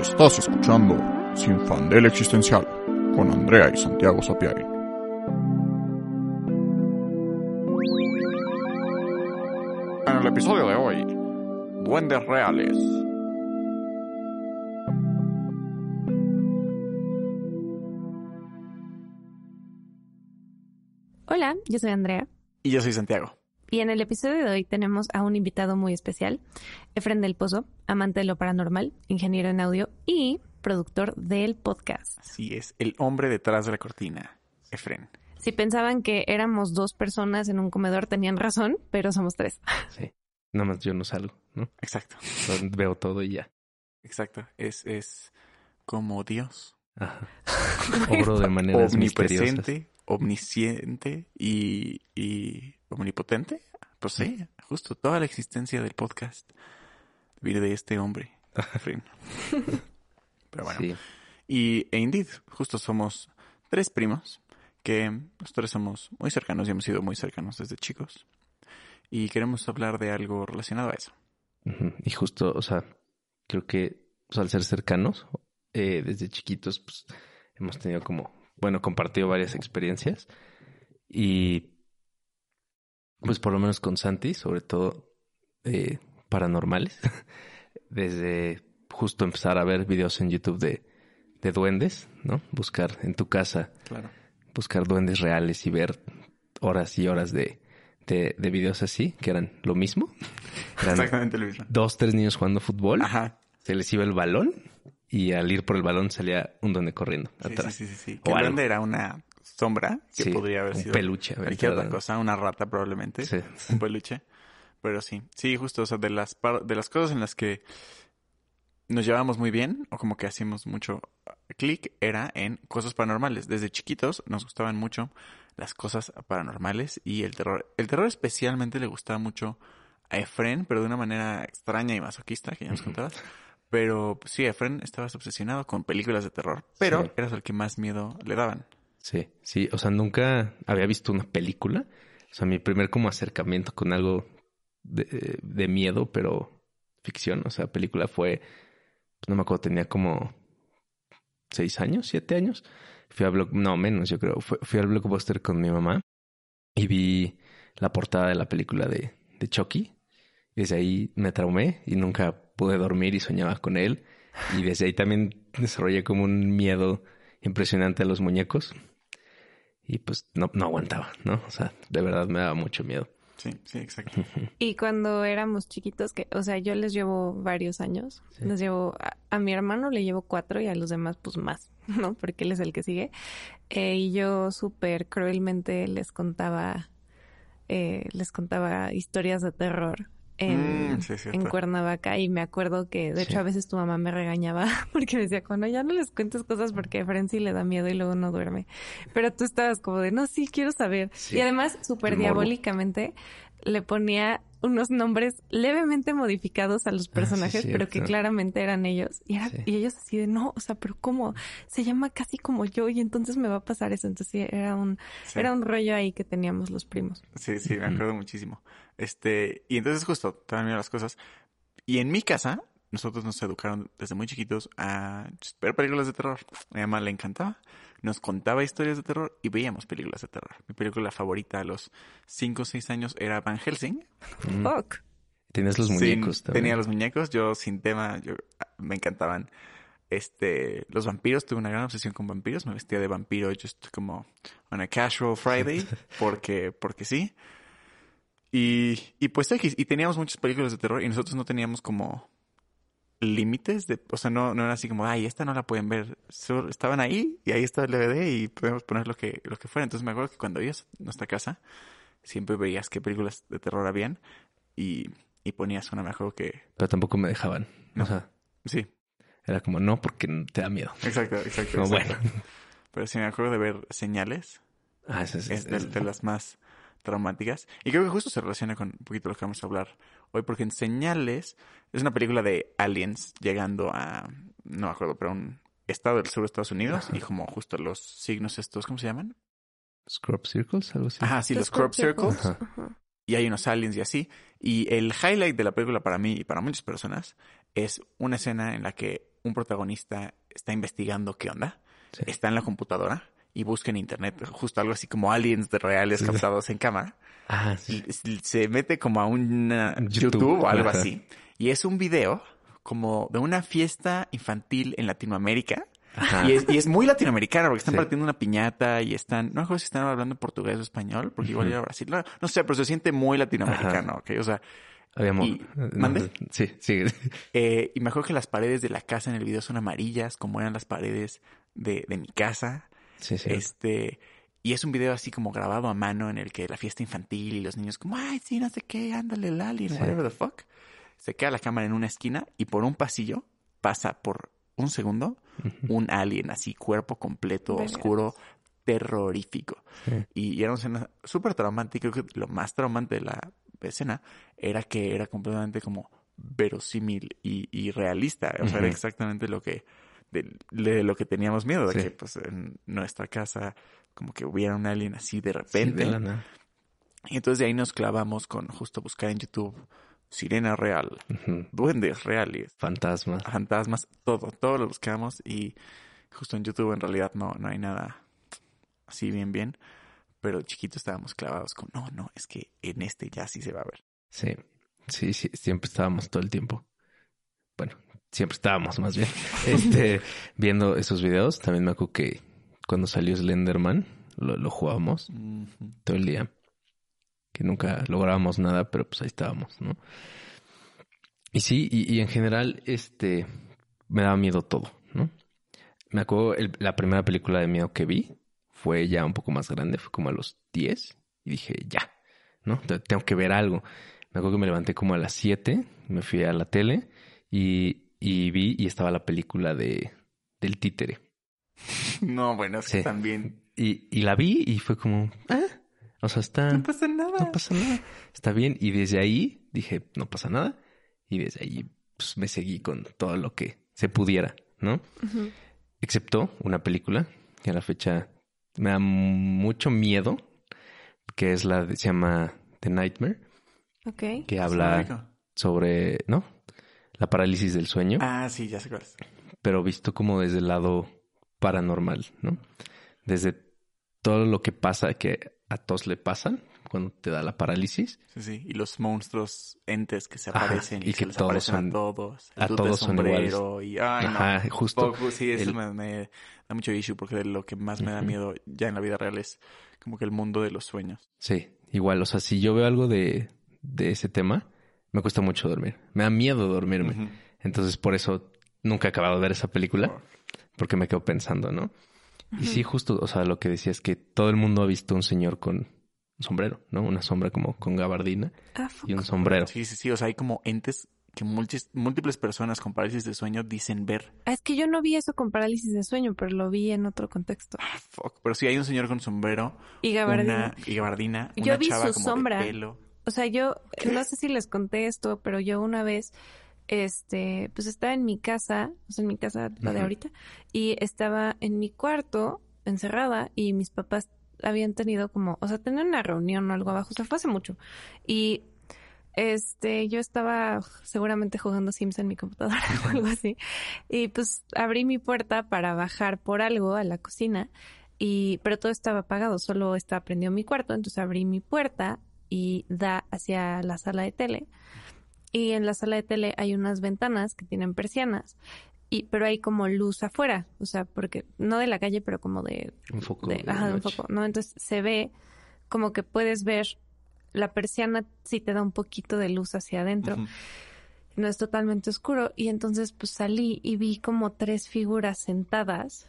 Estás escuchando Sin Fandel Existencial con Andrea y Santiago Sapiari. En el episodio de hoy, Duendes Reales. Hola, yo soy Andrea Y yo soy Santiago. Y en el episodio de hoy tenemos a un invitado muy especial, Efren del Pozo, amante de lo paranormal, ingeniero en audio y productor del podcast. Así es, el hombre detrás de la cortina, Efren. Si pensaban que éramos dos personas en un comedor, tenían razón, pero somos tres. Sí. Nada más yo no salgo, ¿no? Exacto, Veo todo y ya. exacto. Es, es como Dios. Ajá. Obro de misteriosas. Omnipresente, omnisciente y, y omnipotente. Pues sí, justo toda la existencia del podcast vive de este hombre. Pero bueno. Sí. Y, e indeed, justo somos tres primos que los tres somos muy cercanos y hemos sido muy cercanos desde chicos. Y queremos hablar de algo relacionado a eso. Y justo, o sea, creo que al ser cercanos, eh, desde chiquitos, pues hemos tenido como, bueno, compartido varias experiencias. Y pues por lo menos con Santi, sobre todo eh, paranormales, desde justo empezar a ver videos en YouTube de, de duendes, ¿no? Buscar en tu casa Claro. buscar duendes reales y ver horas y horas de, de, de videos así, que eran lo mismo. Eran Exactamente lo mismo. dos, tres niños jugando fútbol, Ajá. se les iba el balón y al ir por el balón salía un duende corriendo atrás. sí, sí, sí, sí. Que el duende era una sombra que Sí, podría haber un sido peluche. cualquier otra cosa, una rata probablemente, Sí. un peluche. Pero sí, sí, justo, o sea, de las, par- de las cosas en las que nos llevábamos muy bien o como que hacíamos mucho clic era en cosas paranormales. Desde chiquitos nos gustaban mucho las cosas paranormales y el terror. El terror especialmente le gustaba mucho a Efren, pero de una manera extraña y masoquista, que ya nos contabas. Pero sí, Efren estabas obsesionado con películas de terror, pero Sí. eras el que más miedo le daban. Sí, sí, o sea, nunca había visto una película. O sea, mi primer como acercamiento con algo de, de miedo, pero ficción, o sea, película fue, pues, no me acuerdo, tenía como seis años, siete años. Fui a Block, no, menos, yo creo. Fui, al Blockbuster con mi mamá y vi la portada de la película de, de Chucky. Y desde ahí me traumé y nunca pude dormir y soñaba con él. Y desde ahí también desarrollé como un miedo impresionante a los muñecos. Y pues no, no aguantaba, ¿no? O sea, de verdad me daba mucho miedo. Sí, sí, exacto. Y cuando éramos chiquitos, que, o sea, yo les llevo varios años. Sí. Les llevo, a, a mi hermano le llevo cuatro y a los demás, pues más, ¿no? Porque él es el que sigue. Eh, y yo súper cruelmente les contaba, eh, les contaba historias de terror en, Mm, sí, en Cuernavaca. Y me acuerdo que, de Sí. hecho, a veces tu mamá me regañaba porque me decía, bueno, ya no les cuentes cosas porque a Frenzy le da miedo y luego no duerme. Pero tú estabas como de, no, sí, quiero saber. Sí. Y además, súper diabólicamente, le ponía unos nombres levemente modificados a los personajes, pero que claramente eran ellos. Y, era- Sí. y ellos así de, no, o sea, pero ¿cómo? Se llama casi como yo y entonces me va a pasar eso. Entonces sí, era un, Sí. era un rollo ahí que teníamos los primos. Sí, sí, me acuerdo muchísimo. Este, y entonces justo, también las cosas. Y en mi casa, nosotros nos educaron desde muy chiquitos a ver películas de terror. A mi mamá le encantaba. Nos contaba historias de terror y veíamos películas de terror. Mi película favorita a los 5 o 6 años era Van Helsing. Mm. Fuck. Tenías los muñecos también. Tenía los muñecos, yo sin tema, yo, ah, me encantaban. Este, los vampiros, tuve una gran obsesión con vampiros, me vestía de vampiro just como on a casual Friday, porque, porque sí. Y, y pues X, y teníamos muchas películas de terror y nosotros no teníamos como límites de, o sea, no, no era así como, ay, esta no la pueden ver. Solo estaban ahí y ahí está el DVD y podemos poner lo que, lo que fuera. Entonces me acuerdo que cuando ibas a nuestra casa, siempre veías qué películas de terror habían y, y ponías una, me acuerdo que, Pero tampoco me dejaban. No. O sea, sí, era como, no, porque te da miedo. exacto, exacto. Como, exacto. bueno. Pero sí me acuerdo de ver señales, Ah, ese es, es de, es- de las más traumáticas. Y creo que justo se relaciona con un poquito lo que vamos a hablar hoy, porque en Señales es una película de aliens llegando a, no me acuerdo, pero un estado del sur de Estados Unidos y como justo los signos estos, ¿cómo se llaman? Scrub Circles, algo así. Ajá, sí, los crop circles. Ajá. y hay unos aliens y así. Y el highlight de la película para mí y para muchas personas es una escena en la que un protagonista está investigando qué onda, Sí. está en la computadora y busca en internet justo algo así como aliens de reales captados en cámara. Ah, sí. Se mete como a un YouTube, YouTube, o algo ajá. así. Y es un video como de una fiesta infantil en Latinoamérica. Ajá. Y es, y es muy latinoamericano porque están Sí. partiendo una piñata y están, no me acuerdo si están hablando portugués o español, porque igual era Brasil. No, no sé, pero se siente muy latinoamericano, ¿ok? O sea, Habíamos... y- ¿mande? Sí, sí. eh, y me acuerdo que las paredes de la casa en el video son amarillas, como eran las paredes de, de mi casa. Sí, sí. Este, y es un video así como grabado a mano en el que la fiesta infantil y los niños como, ay, sí, no sé qué, ándale, el alien, Sí. whatever the fuck. Se queda la cámara en una esquina y por un pasillo pasa por un segundo un alien así, cuerpo completo, oscuro, terrorífico. Sí. Y, y era una escena súper traumante. y Creo que lo más traumante de la escena era que era completamente como verosímil y, y realista. O sea, era exactamente lo que, de, de lo que teníamos miedo, de que pues en nuestra casa como que hubiera un alien así de Sí, repente. de la nada. Y entonces de ahí nos clavamos con justo buscar en YouTube sirena real, duendes reales, Fantasmas. fantasmas, todo, todo lo buscamos y justo en YouTube en realidad no, no hay nada así bien bien, pero chiquito estábamos clavados con, no, no, es que en este ya sí se va a ver. Sí, sí, sí, siempre estábamos todo el tiempo. Bueno, siempre estábamos más bien. Este, viendo esos videos, también me acuerdo que cuando salió Slenderman, lo, lo jugábamos todo el día. Que nunca lográbamos nada, pero pues ahí estábamos, ¿no? Y sí, y, y en general, este, me daba miedo todo, ¿no? Me acuerdo, el- la primera película de miedo que vi fue ya un poco más grande, fue como a los 10, y dije, ya, ¿no? Te- Tengo que ver algo. Me acuerdo que me levanté como a las 7, me fui a la tele y, y vi y estaba la película de, del títere. No, bueno, es que Sí. también Y, y la vi y fue como, ah, o sea, está, no pasa nada. no pasa nada, está bien. Y desde ahí dije, no pasa nada. Y desde ahí pues, me seguí con todo lo que se pudiera, ¿no? Excepto una película que a la fecha me da mucho miedo, que es la de, se llama The Nightmare, Ok. que habla sobre, ¿no? La parálisis del sueño, Ah, sí, ya sé cuál es. pero visto como desde el lado paranormal, ¿no? Desde todo lo que pasa, que a todos le pasan cuando te da la parálisis, Sí, sí. Y los monstruos entes que se Ajá, aparecen y, y que, que les todos aparecen son- a todos. El a todos son sombrero y ay, no. Ajá, justo. Poco, sí, eso el- me, me da mucho issue porque lo que más me da Ujú. miedo ya en la vida real es como que el mundo de los sueños. Sí, igual, o sea, si yo veo algo de, de ese tema, me cuesta mucho dormir. Me da miedo dormirme. Entonces, por eso nunca he acabado de ver esa película, porque me quedo pensando, ¿no? Y sí, justo, o sea, lo que decía es que todo el mundo ha visto un señor con un sombrero, ¿no? Una sombra como con gabardina Ah, y un sombrero. Sí, sí, sí. O sea, hay como entes que múltiples personas con parálisis de sueño dicen ver. Ah, es que yo no vi eso con parálisis de sueño, pero lo vi en otro contexto. Ah, fuck. Pero sí hay un señor con sombrero, Y gabardina. una y gabardina, Yo una vi chava su como sombra. de pelo. O sea, yo no sé si les conté esto, pero yo una vez, este, pues estaba en mi casa, o sea, en mi casa, la de ahorita, y estaba en mi cuarto, encerrada, y mis papás habían tenido como, o sea, tenían una reunión o algo abajo, o sea, fue hace mucho. Y este, yo estaba seguramente jugando Sims en mi computadora o algo así. Y pues abrí mi puerta para bajar por algo a la cocina. Y, pero todo estaba apagado, solo estaba prendido mi cuarto. Entonces abrí mi puerta y da hacia la sala de tele. Y en la sala de tele hay unas ventanas que tienen persianas. Y, pero hay como luz afuera. O sea, porque, no de la calle, pero como de Un foco. de, de ajá, de un foco, ¿no? Entonces se ve como que puedes ver la persiana sí te da un poquito de luz hacia adentro. No es totalmente oscuro. Y entonces pues salí y vi como tres figuras sentadas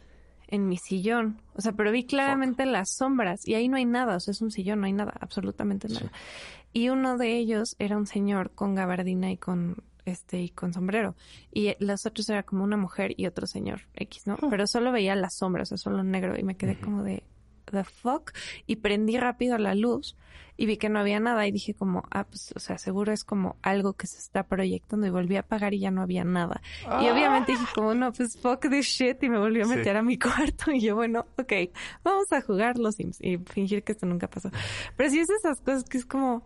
en mi sillón. O sea, pero vi claramente las sombras y ahí no hay nada. O sea, es un sillón, no hay nada, absolutamente nada. Y uno de ellos era un señor con gabardina y con este y con sombrero. Y los otros era como una mujer y otro señor X, ¿no? Pero solo veía las sombras, o sea, solo negro y me quedé como de the fuck y prendí rápido la luz y vi que no había nada y dije como, ah, pues, o sea, seguro es como algo que se está proyectando y volví a apagar y ya no había nada. Y obviamente dije como, no, pues fuck this shit y me volví a Sí. meter a mi cuarto y yo, bueno, ok, vamos a jugar los Sims y fingir que esto nunca pasó. Pero sí es esas cosas que es como,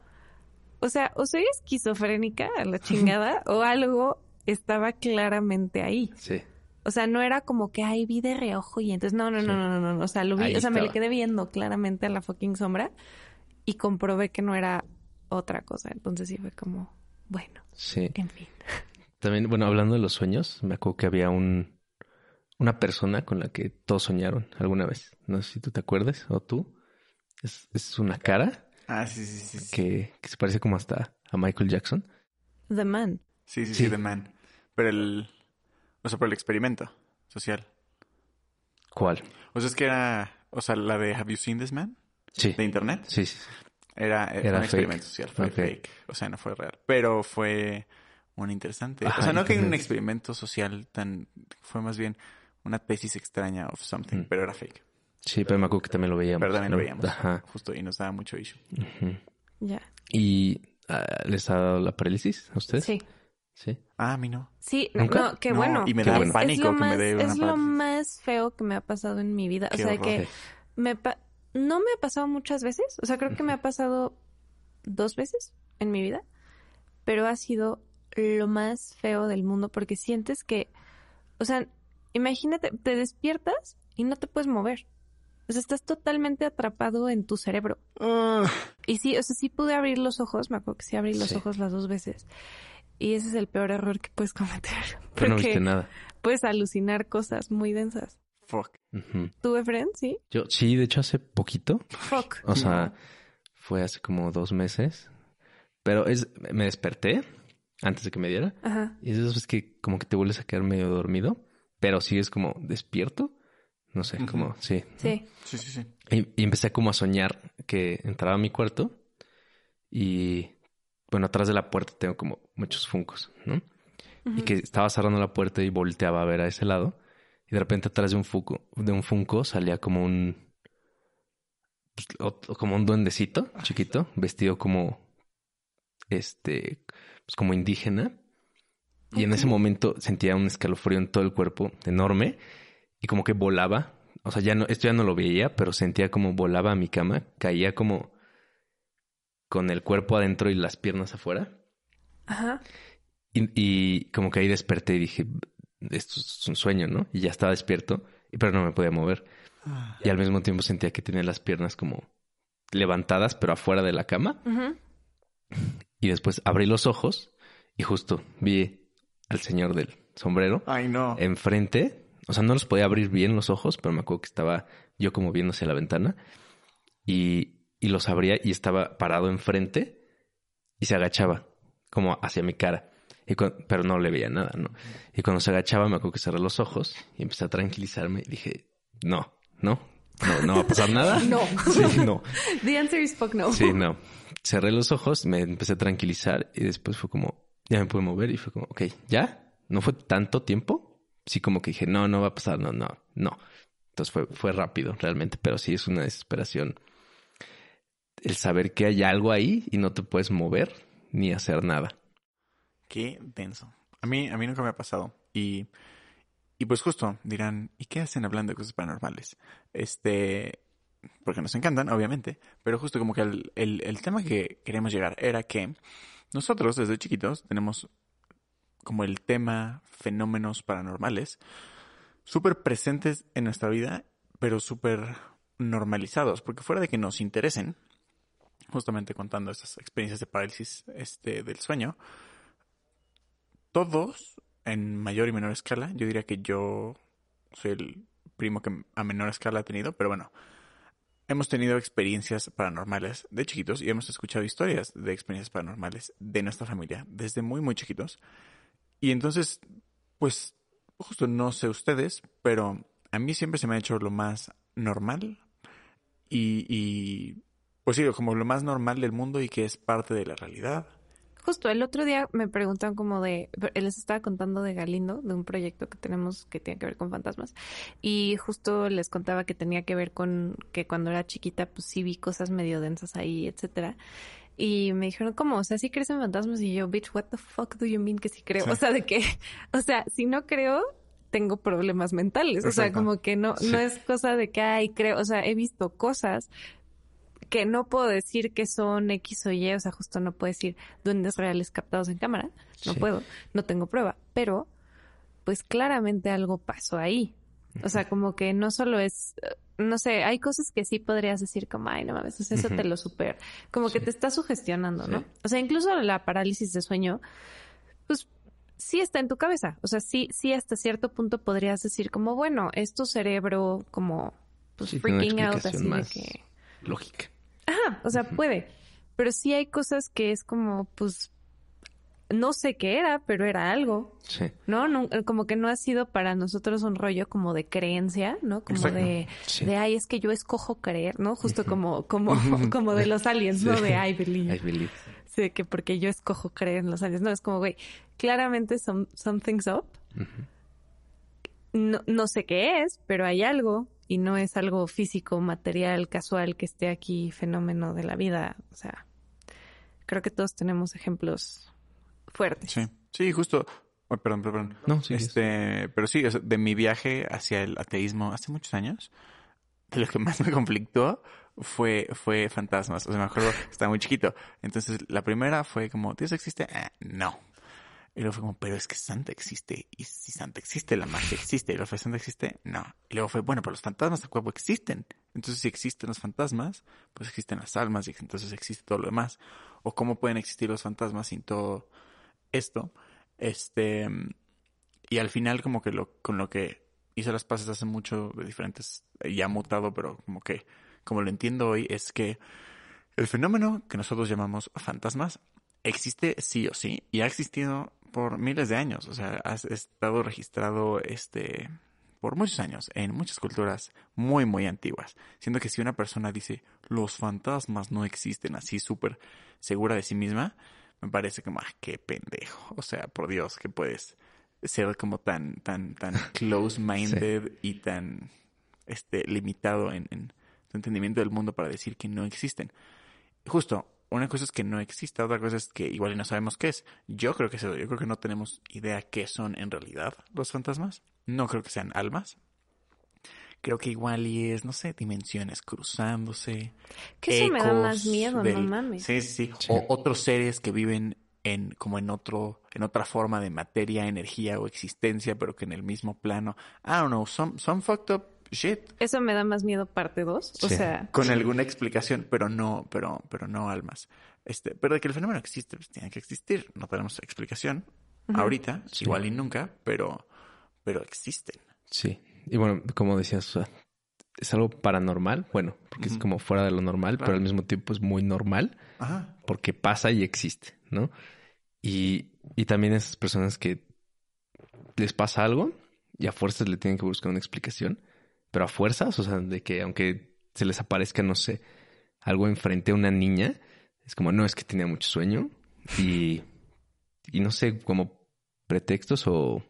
o sea, o soy esquizofrénica a la chingada o algo estaba claramente ahí. Sí. O sea, no era como que, ay, vi de reojo y entonces, no, no, no, no, no, no, o sea, lo vi, Ahí o sea, me le quedé viendo claramente a la fucking sombra y comprobé que no era otra cosa. Entonces sí fue como, bueno, Sí. en fin. También, bueno, hablando de los sueños, me acuerdo que había un una persona con la que todos soñaron alguna vez. No sé si tú te acuerdas o tú. Es, es una cara Ah, sí, sí, sí. Sí, que, que se parece como hasta a Michael Jackson. The Man. sí, sí, Sí. sí, The Man. Pero el... O sea, por el experimento social. ¿Cuál? O sea, es que era... O sea, la de Have You Seen This Man? Sí. De internet. Sí, sí. Era, era, Era un fake. experimento social. Fue fake. O sea, no fue real. Pero fue un interesante. Ajá, o sea, no que un experimento social tan... Fue más bien una tesis extraña of something. Mm. Pero era fake. Sí, pero me acuerdo que también lo veíamos. Pero también lo veíamos. Ajá. Justo. Y nos daba mucho issue. Ujú. Ya. ¿Y ah, les ha dado la parálisis a ustedes? Sí. Sí. Ah, a mí no. Sí, no, ¿Nunca? no, qué No, bueno. y me da bueno. pánico lo que me más, dé una Es lo más feo que me ha pasado en mi vida. Qué o sea, horror. que me pa- no me ha pasado muchas veces. O sea, creo que me ha pasado dos veces en mi vida. Pero ha sido lo más feo del mundo porque sientes que, o sea, imagínate, te despiertas y no te puedes mover. O sea, estás totalmente atrapado en tu cerebro. Ah. Y sí, o sea, sí pude abrir los ojos, me acuerdo que sí abrí los Sí. ojos las dos veces. Y ese es el peor error que puedes cometer. Pero no Porque viste nada. puedes alucinar cosas muy densas. Fuck. ¿Tú, Efren? Sí. Yo, sí, de hecho hace poquito. Fuck. O sea, fue hace como dos meses. Pero es, me desperté antes de que me diera. Ajá. Y es esas veces que como que te vuelves a quedar medio dormido, pero sigues como despierto. No sé, como, sí. Sí. Sí, sí, sí. Y, y empecé como a soñar que entraba a mi cuarto y, bueno, atrás de la puerta tengo como muchos funcos, ¿no? Y que estaba cerrando la puerta y volteaba a ver a ese lado. Y de repente atrás de un funko, de un funko salía como un, pues, como un duendecito chiquito, vestido como, este, pues como indígena. Y en ese momento sentía un escalofrío en todo el cuerpo enorme y como que volaba. O sea, ya no, esto ya no lo veía, pero sentía como volaba a mi cama, caía como con el cuerpo adentro y las piernas afuera. Ajá. Y, y como que ahí desperté y dije, esto es un sueño, ¿no? Y ya estaba despierto, pero no me podía mover. Y al mismo tiempo sentía que tenía las piernas como levantadas, pero afuera de la cama. Ujú. Y después abrí los ojos y justo vi al señor del sombrero Ay, no. enfrente. O sea, no los podía abrir bien los ojos, pero me acuerdo que estaba yo como viendo hacia la ventana. Y, y los abría y estaba parado enfrente y se agachaba como hacia mi cara. Y pero no le veía nada, ¿no? Y cuando se agachaba me acuerdo que cerré los ojos y empecé a tranquilizarme y dije, no, no, no, no va a pasar nada. No. Sí, no. The answer is fuck no. Sí, no. Cerré los ojos, me empecé a tranquilizar y después fue como, ya me pude mover y fue como, ok, ¿ya? ¿No fue tanto tiempo? Sí, como que dije, no, no va a pasar, no, no, no. Entonces fue, fue rápido realmente, pero sí es una desesperación. El saber que hay algo ahí y no te puedes mover ni hacer nada. Qué denso. A mí, a mí nunca me ha pasado. Y, y pues justo dirán, ¿y qué hacen hablando de cosas paranormales? Este, porque nos encantan, obviamente, pero justo como que el, el, el tema que queríamos llegar era que nosotros desde chiquitos tenemos como el tema fenómenos paranormales súper presentes en nuestra vida, pero súper normalizados, porque fuera de que nos interesen, justamente contando estas experiencias de parálisis este, del sueño, todos en mayor y menor escala. Yo diría que yo soy el primo que a menor escala ha tenido, pero bueno, hemos tenido experiencias paranormales de chiquitos y hemos escuchado historias de experiencias paranormales de nuestra familia desde muy, muy chiquitos. Y entonces, pues, justo no sé ustedes, pero a mí siempre se me ha hecho lo más normal y, y pues sí, como lo más normal del mundo y que es parte de la realidad. Justo el otro día me preguntaron como de, les estaba contando de Galindo, de un proyecto que tenemos que tiene que ver con fantasmas, y justo les contaba que tenía que ver con que cuando era chiquita pues sí vi cosas medio densas ahí, etcétera. Y me dijeron, ¿cómo? O sea, ¿sí crees en fantasmas? Y yo, bitch, what the fuck do you mean que sí creo? Sí. O sea, de que, o sea, si no creo, tengo problemas mentales. O sea, como que no, Sí. no es cosa de que, ay, creo, o sea, he visto cosas que no puedo decir que son X o Y, o sea, justo no puedo decir duendes reales captados en cámara, no Sí. puedo, no tengo prueba, pero pues claramente algo pasó ahí. O sea, como que no solo es, eh, no sé, hay cosas que sí podrías decir como, ay, no mames, eso te lo super, como que te está sugestionando, ¿no? Sí. O sea, incluso la parálisis de sueño, pues sí está en tu cabeza. O sea, sí, sí hasta cierto punto podrías decir como, bueno, es tu cerebro como, pues Sí, freaking out, así de que... lógica. O sea, puede. Pero sí hay cosas que es como, pues, no sé qué era, pero era algo, Sí. ¿no? No- como que no ha sido para nosotros un rollo como de creencia, ¿no? Como Exacto. de, Sí. de, ay, es que yo escojo creer, ¿no? Justo como, como, como de los aliens, ¿no? De I believe. I believe. Sí, que porque yo escojo creer en los aliens. No, es como, güey, claramente some, something's up. No, no sé qué es, pero hay algo y no es algo físico, material, casual que esté aquí, fenómeno de la vida. O sea, creo que todos tenemos ejemplos fuertes. Sí, sí, justo. Ay, perdón, perdón. perdón. No, sí. Este, pero sí, o sea, de mi viaje hacia el ateísmo hace muchos años, de lo que más me conflictó fue, fue fantasmas. O sea, me acuerdo, estaba muy chiquito. Entonces, la primera fue como, ¿Dios existe? Ah, no. Y luego fue como, pero es que Santa existe. Y si Santa existe, la magia existe. Y luego fue, ¿Santa existe? No. Y luego fue, bueno, pero los fantasmas a huevo existen. Entonces, si existen los fantasmas, pues existen las almas y entonces existe todo lo demás. O cómo pueden existir los fantasmas sin todo esto. Este, y al final como que lo, con lo que hice las paces hace mucho de diferentes, ya mutado, pero como que, como lo entiendo hoy, es que el fenómeno que nosotros llamamos fantasmas existe sí o sí y ha existido por miles de años. O sea, ha estado registrado este por muchos años en muchas culturas muy, muy antiguas. Siendo que si una persona dice los fantasmas no existen así súper segura de sí misma, me parece como, ah, qué pendejo. O sea, por Dios, que puedes ser como tan, tan, tan close-minded y tan este, limitado en, en tu entendimiento del mundo para decir que no existen. Justo, una cosa es que no exista, otra cosa es que igual y no sabemos qué es. Yo creo que eso, yo creo que no tenemos idea qué son en realidad los fantasmas. No creo que sean almas. Creo que igual y es, no sé, dimensiones cruzándose. Que eso me da ecos más miedo, no mames. Sí, sí, sí. Sí. O otros seres que viven en, como en otro, en otra forma de materia, energía o existencia, pero que en el mismo plano. I don't know, some, some fucked up shit. Eso me da más miedo parte 2. O Sí. sea, Con alguna explicación, pero no, pero, pero no almas. Este, pero de que el fenómeno existe, pues tiene que existir. No tenemos explicación ahorita, Sí. igual y nunca, pero, pero existen. Sí. Y bueno, como decías, o sea, es algo paranormal, bueno, porque es como fuera de lo normal, Claro. pero al mismo tiempo es muy normal Ajá. porque pasa y existe, ¿no? Y, y también esas personas que les pasa algo y a fuerzas le tienen que buscar una explicación, pero a fuerzas, o sea, de que aunque se les aparezca, no sé, algo enfrente a una niña, es como, no, es que tenía mucho sueño y, y no sé, como pretextos o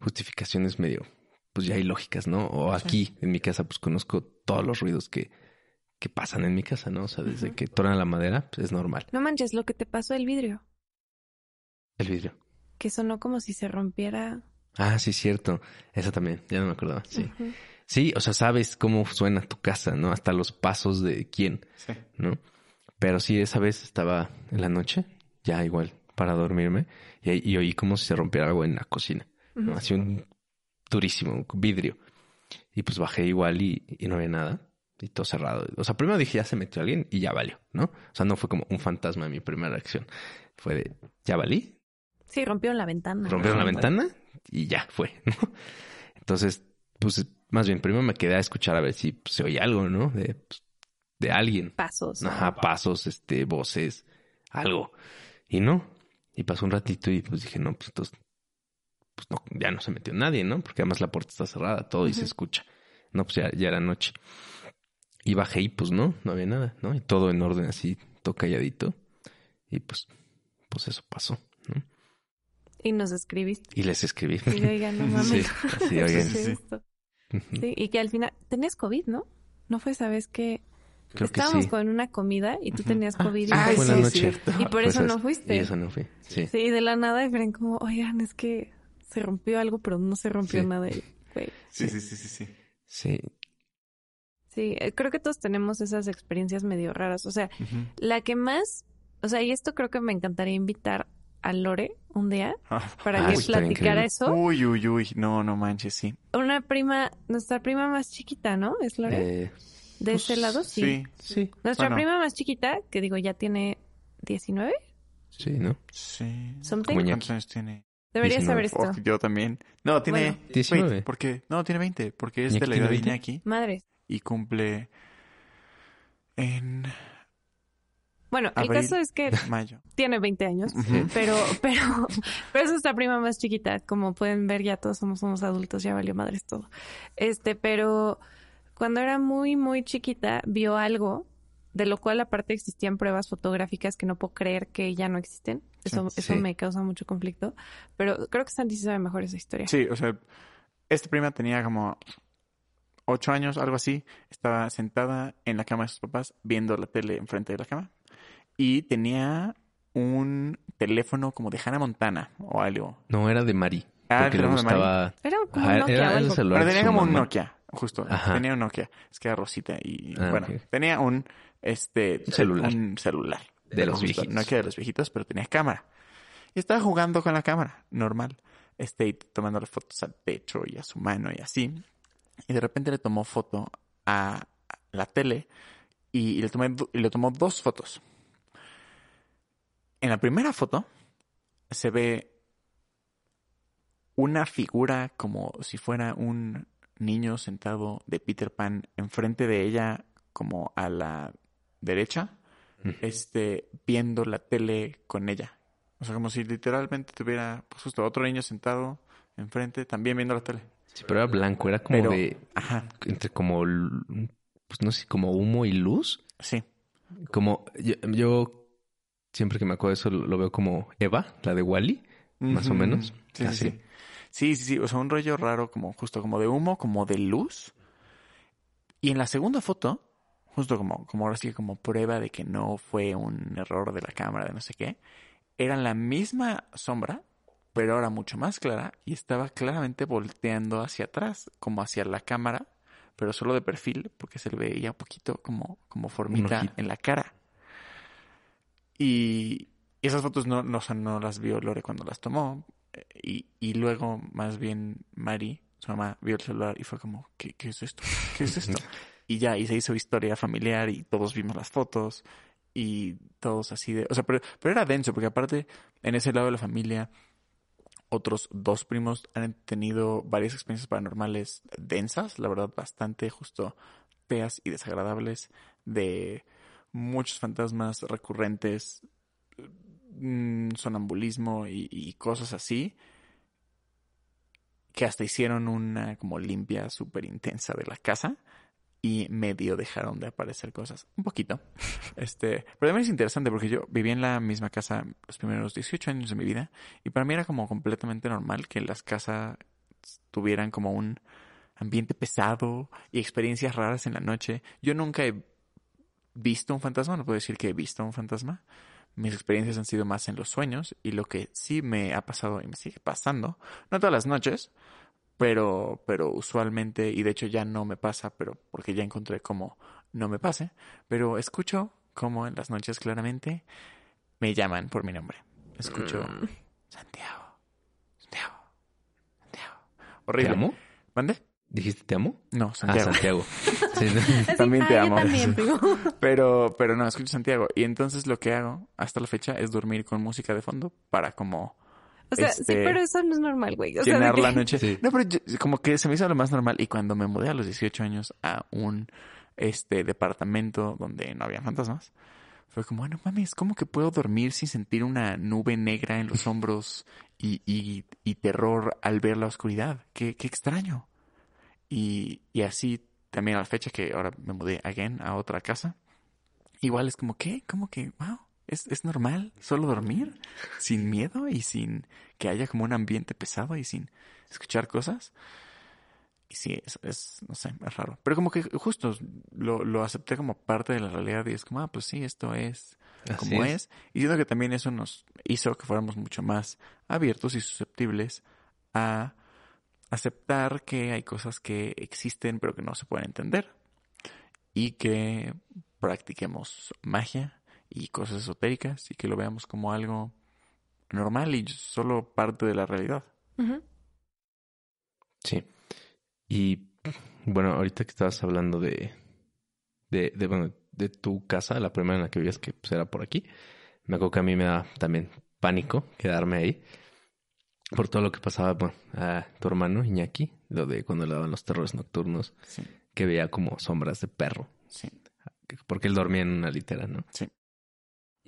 justificaciones medio, pues ya ilógicas, ¿no? O aquí en mi casa, pues conozco todos los ruidos que, que pasan en mi casa, ¿no? O sea, desde que tornan la madera, pues es normal. no manches, lo que te pasó el vidrio. El vidrio. Que sonó como si se rompiera. Ah, sí, cierto. Esa también, ya no me acordaba. Sí. Sí, o sea, sabes cómo suena tu casa, ¿no? Hasta los pasos de quién, Sí. ¿no? Pero sí, esa vez estaba en la noche, ya igual, para dormirme, y, y oí como si se rompiera algo en la cocina. ¿no? Así un durísimo un vidrio. Y pues bajé igual y, y no había nada. Y todo cerrado. O sea, primero dije, ya se metió alguien y ya valió, ¿no? O sea, no fue como un fantasma en mi primera reacción. Fue de, ya valí, Sí, rompieron la ventana. rompieron la Ah, ventana y ya fue, ¿no? Entonces, pues más bien, primero me quedé a escuchar a ver si pues, se oye algo, ¿no? De, pues, de alguien. Pasos. Ajá, pasos, este, voces, algo. Y no. Y pasó un ratito y pues dije, no, pues entonces, pues no, ya no se metió nadie, ¿no? Porque además la puerta está cerrada, todo y se escucha. No, pues ya, ya era noche. Y bajé y pues no, no había nada, ¿no? Y todo en orden así, todo calladito. Y pues, pues eso pasó, ¿no? Y nos escribiste. Y les escribí. Y oigan, no mames. Sí, oigan. ¿qué sí. Sí, y que al final tenías COVID, ¿no? No fue esa vez que Creo que estábamos sí. con una comida y tú tenías COVID. y Ah, por fue en eso- la noche. cierto. Y por Pues eso no fuiste. Y eso no fui, sí. Sí, y de la nada, y como, oigan, es que se rompió algo, pero no se rompió Sí. nada. Y, güey, Sí, sí, sí, sí, sí. Sí, Sí, eh, creo que todos tenemos esas experiencias medio raras. O sea, la que más, o sea, y esto creo que me encantaría invitar a Lore un día Ah, para Ah, que platicara eso. Uy, uy, uy. No, no manches, sí. Una prima, nuestra prima más chiquita, ¿no? ¿Es Lore? Eh, de ese pues, lado, sí. Sí, sí, Nuestra Bueno. prima más chiquita, que digo, ya tiene 19, sí, ¿no? sí. ¿Cuántos años tiene? Debería 19. saber esto. Oh, yo también. No, tiene Bueno. 19. 20, porque no, tiene 20, porque es ¿Iñaki de la edad de 20? Iñaki Madres. y cumple en Bueno, el caso es que mayo. tiene 20 años, pero, pero, pero es nuestra prima más chiquita. Como pueden ver, ya todos somos unos adultos, ya valió madres todo. Este, pero cuando era muy, muy chiquita, vio algo de lo cual aparte existían pruebas fotográficas que no puedo creer que ya no existen. Eso, Sí. eso me causa mucho conflicto. Pero creo que Santi sabe mejor esa historia. Sí, o sea, esta prima tenía como ocho años, algo así. Estaba sentada en la cama de sus papás viendo la tele enfrente de la cama. Y tenía un teléfono como de Hannah Montana o algo. No, era de Mari. Ah, porque le gustaba... Era como Ajá, un Nokia era algo. celular Pero tenía como un mamá. Nokia, justo. Ajá. Tenía un Nokia. Es que era rosita y Ah, bueno, tenía un este Un celular. un celular. De los Justo, viejitos. Nokia de los viejitos, pero tenía cámara. Y estaba jugando con la cámara, normal. Este, y tomándole fotos al techo y a su mano y así. Y de repente le tomó foto a la tele y, y le, tomé, y le tomó dos fotos. En la primera foto se ve una figura como si fuera un niño sentado de Peter Pan enfrente de ella como a la derecha, este, viendo la tele con ella. O sea, como si literalmente tuviera pues, justo otro niño sentado enfrente también viendo la tele. Sí, pero era blanco. Era como Pero, de... ajá, Entre como... Pues no sé, como humo y luz. sí. Como... Yo, yo siempre que me acuerdo de eso lo veo como Eva, la de Wally. Más o menos. Sí, sí, Así. sí. Sí, sí, sí. O sea, un rollo raro como justo como de humo, como de luz. Y en la segunda foto, justo como, como ahora sí, como prueba de que no fue un error de la cámara, de no sé qué, era la misma sombra, pero ahora mucho más clara y estaba claramente volteando hacia atrás, como hacia la cámara, pero solo de perfil, porque se le veía un poquito como, como formita en la cara. Y y esas fotos no, no, o sea, no las vio Lore cuando las tomó. eh, Y, y luego, más bien, Mari, su mamá, vio el celular y fue como, ¿qué, qué es esto? ¿Qué es esto? Y ya, y se hizo historia familiar y todos vimos las fotos y todos así de... O sea, pero, pero era denso porque aparte, en ese lado de la familia, otros dos primos han tenido varias experiencias paranormales densas, la verdad, bastante justo feas y desagradables, de muchos fantasmas recurrentes, mm, sonambulismo y, cosas así, que hasta hicieron una como limpia súper intensa de la casa y medio dejaron de aparecer cosas. Un poquito. Este, pero también es interesante porque yo vivía en la misma casa los primeros 18 años de mi vida y para mí era como completamente normal que las casas tuvieran como un ambiente pesado y experiencias raras en la noche. Yo nunca he visto un fantasma, no puedo decir que he visto un fantasma. Mis experiencias han sido más en los sueños y lo que sí me ha pasado y me sigue pasando, no todas las noches, pero, pero usualmente, y de hecho ya no me pasa, pero porque ya encontré cómo no me pase, pero escucho como en las noches claramente me llaman por mi nombre. Escucho Mm. Santiago, Santiago, Santiago. ¿Te Horrible. amo? ¿Mande? ¿Dijiste te amo? No, Ah, Santiago. Santiago. Sí, ¿no? Así, También te "Ah, amo". también. Pero, pero no, escucho Santiago. Y entonces lo que hago hasta la fecha es dormir con música de fondo para como O sea, sí, Este, pero eso no es normal, güey. O sea, de llenar que- la noche. Sí. No, pero yo- como que se me hizo lo más normal. Y cuando me mudé a los 18 años a un este departamento donde no había fantasmas, fue como, bueno, mames, ¿cómo que puedo dormir sin sentir una nube negra en los hombros y, y, y terror al ver la oscuridad? Qué, qué extraño. Y, y así también a la fecha que ahora me mudé again a otra casa. Igual es como, ¿qué? Como que, wow, ¿es, es normal solo dormir sin miedo y sin que haya como un ambiente pesado y sin escuchar cosas. Y sí, es, es no sé, es raro. Pero como que justo lo, lo acepté como parte de la realidad y es como, ah, pues sí, esto es como es. Y siento que también eso nos hizo que fuéramos mucho más abiertos y susceptibles a aceptar que hay cosas que existen pero que no se pueden entender. Y que practiquemos magia y cosas esotéricas y que lo veamos como algo normal y solo parte de la realidad. Sí. Y bueno, ahorita que estabas hablando de, de, de, bueno, de tu casa, la primera en la que vivías, que pues, era por aquí, me acuerdo que a mí me da también pánico quedarme ahí por todo lo que pasaba bueno, a tu hermano Iñaki, lo de cuando le daban los terrores nocturnos, Sí, que veía como sombras de perro, sí, porque él dormía en una litera, ¿no? sí.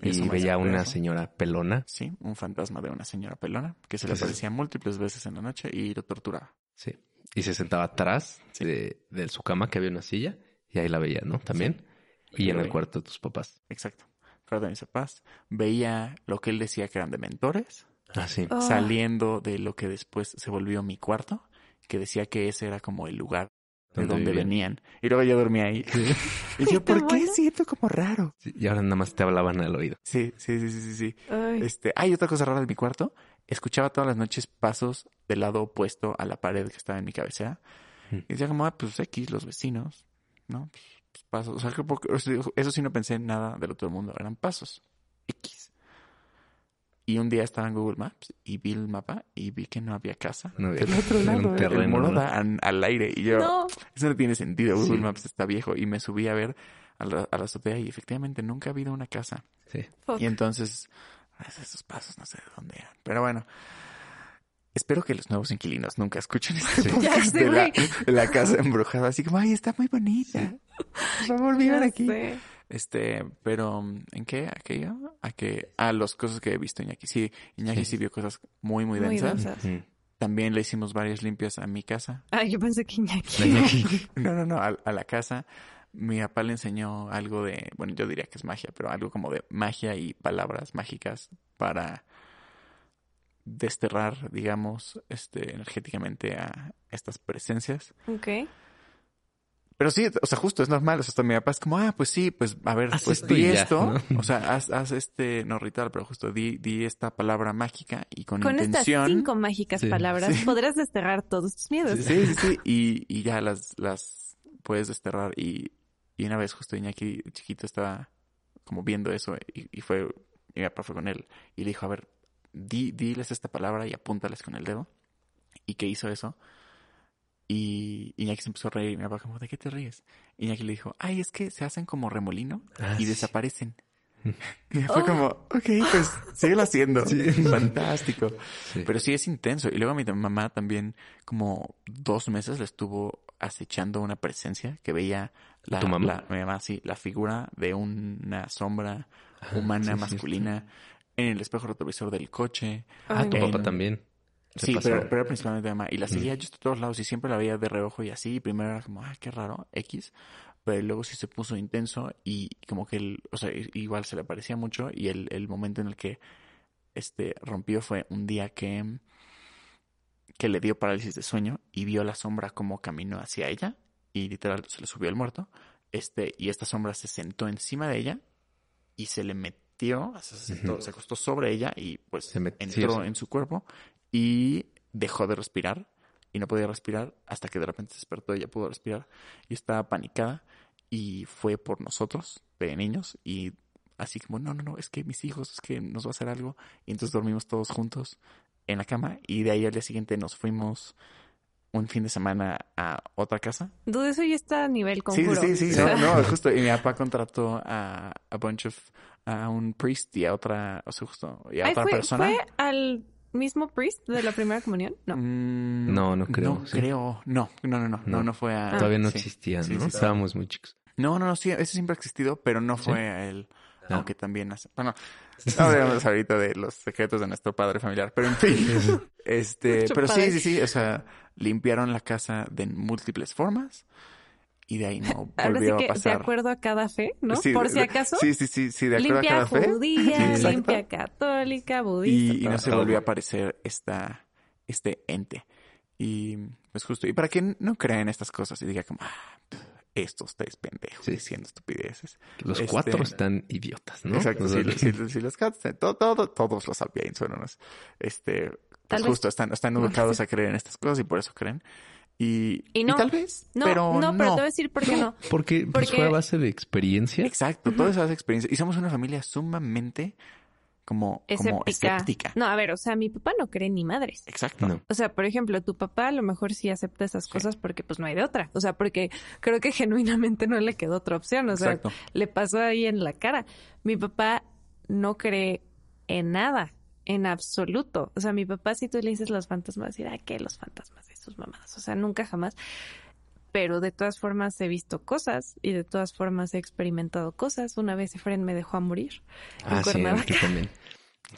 Y Eso veía una señora pelona, Sí, un fantasma de una señora pelona que se le aparecía múltiples veces en la noche y lo torturaba. sí, y se sentaba atrás Sí. de, de su cama, que había una silla, y ahí la veía, ¿no? También. Y en el veía. cuarto de tus papás. Exacto. Fuera de mis papás. Veía lo que él decía que eran dementores, Ah, sí. Oh. saliendo de lo que después se volvió mi cuarto, que decía que ese era como el lugar de ¿Dónde donde vivían? venían. Y luego yo dormía ahí. Y yo, ¿por qué bueno. siento como raro? Sí, Y ahora nada más te hablaban al oído. Sí, sí, sí, sí, sí. Ay. Este, hay otra cosa rara en mi cuarto. Escuchaba todas las noches pasos del lado opuesto a la pared que estaba en mi cabecera. Mm. Y decía como, ah, pues X, los vecinos, ¿no? Pues, pues, pasos. O sea, que porque- eso sí no pensé en nada del otro mundo. Eran pasos. X. Y un día estaba en Google Maps y vi el mapa y vi que no había casa. No había Del otro lado, el terreno, muro ¿no? da an- al aire. Y yo, No. eso no tiene sentido. Google Sí. Maps está viejo. Y me subí a ver a la, a la azotea y efectivamente nunca ha habido una casa. Sí. Y entonces, pues, esos pasos no sé de dónde eran. Pero bueno, espero que los nuevos inquilinos nunca escuchen este Sí. Ya podcast sé, de, la, güey. de la casa embrujada. Así como, ay, está muy bonita. Por favor, vivan aquí. sé. Este, pero, ¿en qué? ¿A qué iba? A que, a las cosas que he visto Iñaki. Sí, Iñaki sí, Sí. vio cosas muy, muy Muy densas. densas. Mm. También le hicimos varias limpias a mi casa. Ah, yo pensé que Iñaki. Iñaki. No, no, no, a, a la casa. Mi papá le enseñó algo de, bueno, yo diría que es magia, pero algo como de magia y palabras mágicas para desterrar, digamos, este, energéticamente a estas presencias. Ok. Pero sí, o sea, justo es normal. O sea, hasta mi papá es como, ah, pues sí, pues a ver, Haz pues esto di y ya, esto. ¿no? O sea, haz, haz este, no ritual, pero justo di, di esta palabra mágica y con, Con estas intención. cinco mágicas Sí. palabras Sí. podrás desterrar todos tus miedos. Sí, sí, sí. Y, y ya las, las puedes desterrar. Y, y una vez justo Iñaki chiquito estaba como viendo eso y, y fue, mi papá fue con él y le dijo, a ver, di, diles esta palabra y apúntales con el dedo. Y que hizo eso. Y Iñaki se empezó a reír y mi papá como, ¿de qué te ríes? Y Iñaki le dijo, ay, es que se hacen como remolino Ah, y sí. desaparecen. Y fue Oh. como, ok, pues síguelo haciendo. Sí. Fantástico. Sí. Pero sí es intenso. Y luego mi mamá también, como dos meses, le estuvo acechando una presencia que veía la, ¿Tu mamá? la- mi mamá, sí, la figura de una sombra Ajá, humana masculina en el espejo retrovisor del coche. Ah, tu papá también. Se Sí, pero, principalmente mamá. Y la seguía yo a todos lados y siempre la veía de reojo y así. Y primero era como, ah, qué raro, X. Pero luego sí se puso intenso y como que él, o sea, igual se le parecía mucho. Y el, el momento en el que este rompió fue un día que, que le dio parálisis de sueño y vio la sombra como caminó hacia ella. Y literal se le subió el muerto. Este, y esta sombra se sentó encima de ella y se le metió, se, sentó- se acostó sobre ella y pues Se sí, entró en su cuerpo y dejó de respirar y no podía respirar hasta que de repente se despertó y ya pudo respirar y estaba panicada y fue por nosotros de niños y así como no no no es que mis hijos es que nos va a hacer algo y entonces dormimos todos juntos en la cama y de ahí al día siguiente nos fuimos un fin de semana a otra casa Dude, eso ya está a nivel Sí, conjuro. sí, sí, sea, no, no, justo. Y mi papá contrató a a bunch of, a un priest y a otra, o sea, justo, y a Ay, otra ¿fue, persona. ¿Fue al mismo priest de la primera comunión? No. Mm, No, no creo, No sí. creo. No, no, no, no, no, No. no fue a. Todavía no sí. existía, Sí, ¿no? sí, sí. Estábamos muy chicos. No, no, no, sí, ese siempre ha existido, pero no ¿Sí? fue a él. Ah. Aunque también hace. Bueno, no hablemos ahorita de los secretos de nuestro padre familiar, pero en fin. este, Nuestro pero sí, padre. sí, sí, o sea, limpiaron la casa de múltiples formas y de ahí no Ahora sí volvió que a de pasar. acuerdo a cada fe, ¿no? Sí, Por de- si de- acaso. Sí, sí, sí, sí, de acuerdo a cada fe. judía, limpia católica, budista. Y, y no se volvió a aparecer esta, este ente. Y pues justo, y para quien no crea en estas cosas y diga como, ah, pff, estos tres pendejos Sí. diciendo estupideces. Los Este- cuatro están idiotas, ¿no? Exacto, sí, sea, sí, sí, los cats, eh, todo, todo- todos los Albiains son unos, este, pues justo están, están educados a creer en estas cosas y por eso creen. Y, Y no. tal vez, No, pero no, no. pero te voy a decir por qué no. Porque, pues, Porque- fue a base de experiencia. Exacto, todas esas experiencias. Y somos una familia sumamente como, como Escéptica. No, a ver, o sea, mi papá no cree ni madres. Exacto. No. O sea, por ejemplo, tu papá a lo mejor sí acepta esas cosas porque pues no hay de otra. O sea, porque creo que genuinamente no le quedó otra opción. O sea, Exacto. le pasó ahí en la cara. Mi papá no cree en nada, en absoluto. O sea, mi papá si tú le dices los fantasmas, dirá, ¿qué los fantasmas? Estos mamadas. O sea, nunca jamás. Pero de todas formas he visto cosas y de todas formas he experimentado cosas. Una vez Efren me dejó a morir Ah, sí, aquí también.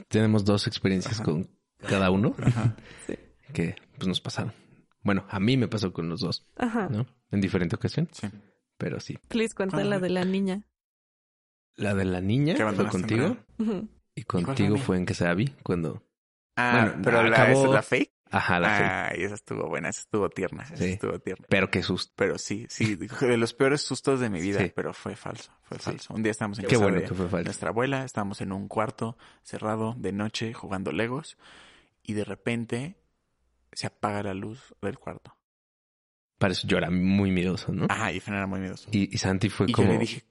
Tenemos dos experiencias con cada uno Sí. que pues nos pasaron. Bueno, a mí me pasó con los dos, Ajá. ¿no? En diferente ocasión, Sí. pero sí. Please, cuenta la de la niña. La de la niña Que fue abandonaste contigo. Ujú. Y contigo fue en Quesavi cuando... Ah, Bueno, pero la, acabó- esa es la fake. Ajá, la fe. Ay, esa estuvo buena, esa estuvo tierna, esa Sí. estuvo tierna. Pero qué susto. Pero sí, sí, de los peores sustos de mi vida, Sí. pero fue falso, fue Sí. falso. Un día estábamos en Qué casa bueno de que fue falso. nuestra abuela, estábamos en un cuarto cerrado de noche jugando Legos y de repente se apaga la luz del cuarto. Para eso yo era muy miedoso, ¿no? Ajá, y Fran era muy miedoso. Y, y Santi fue y como yo le dije,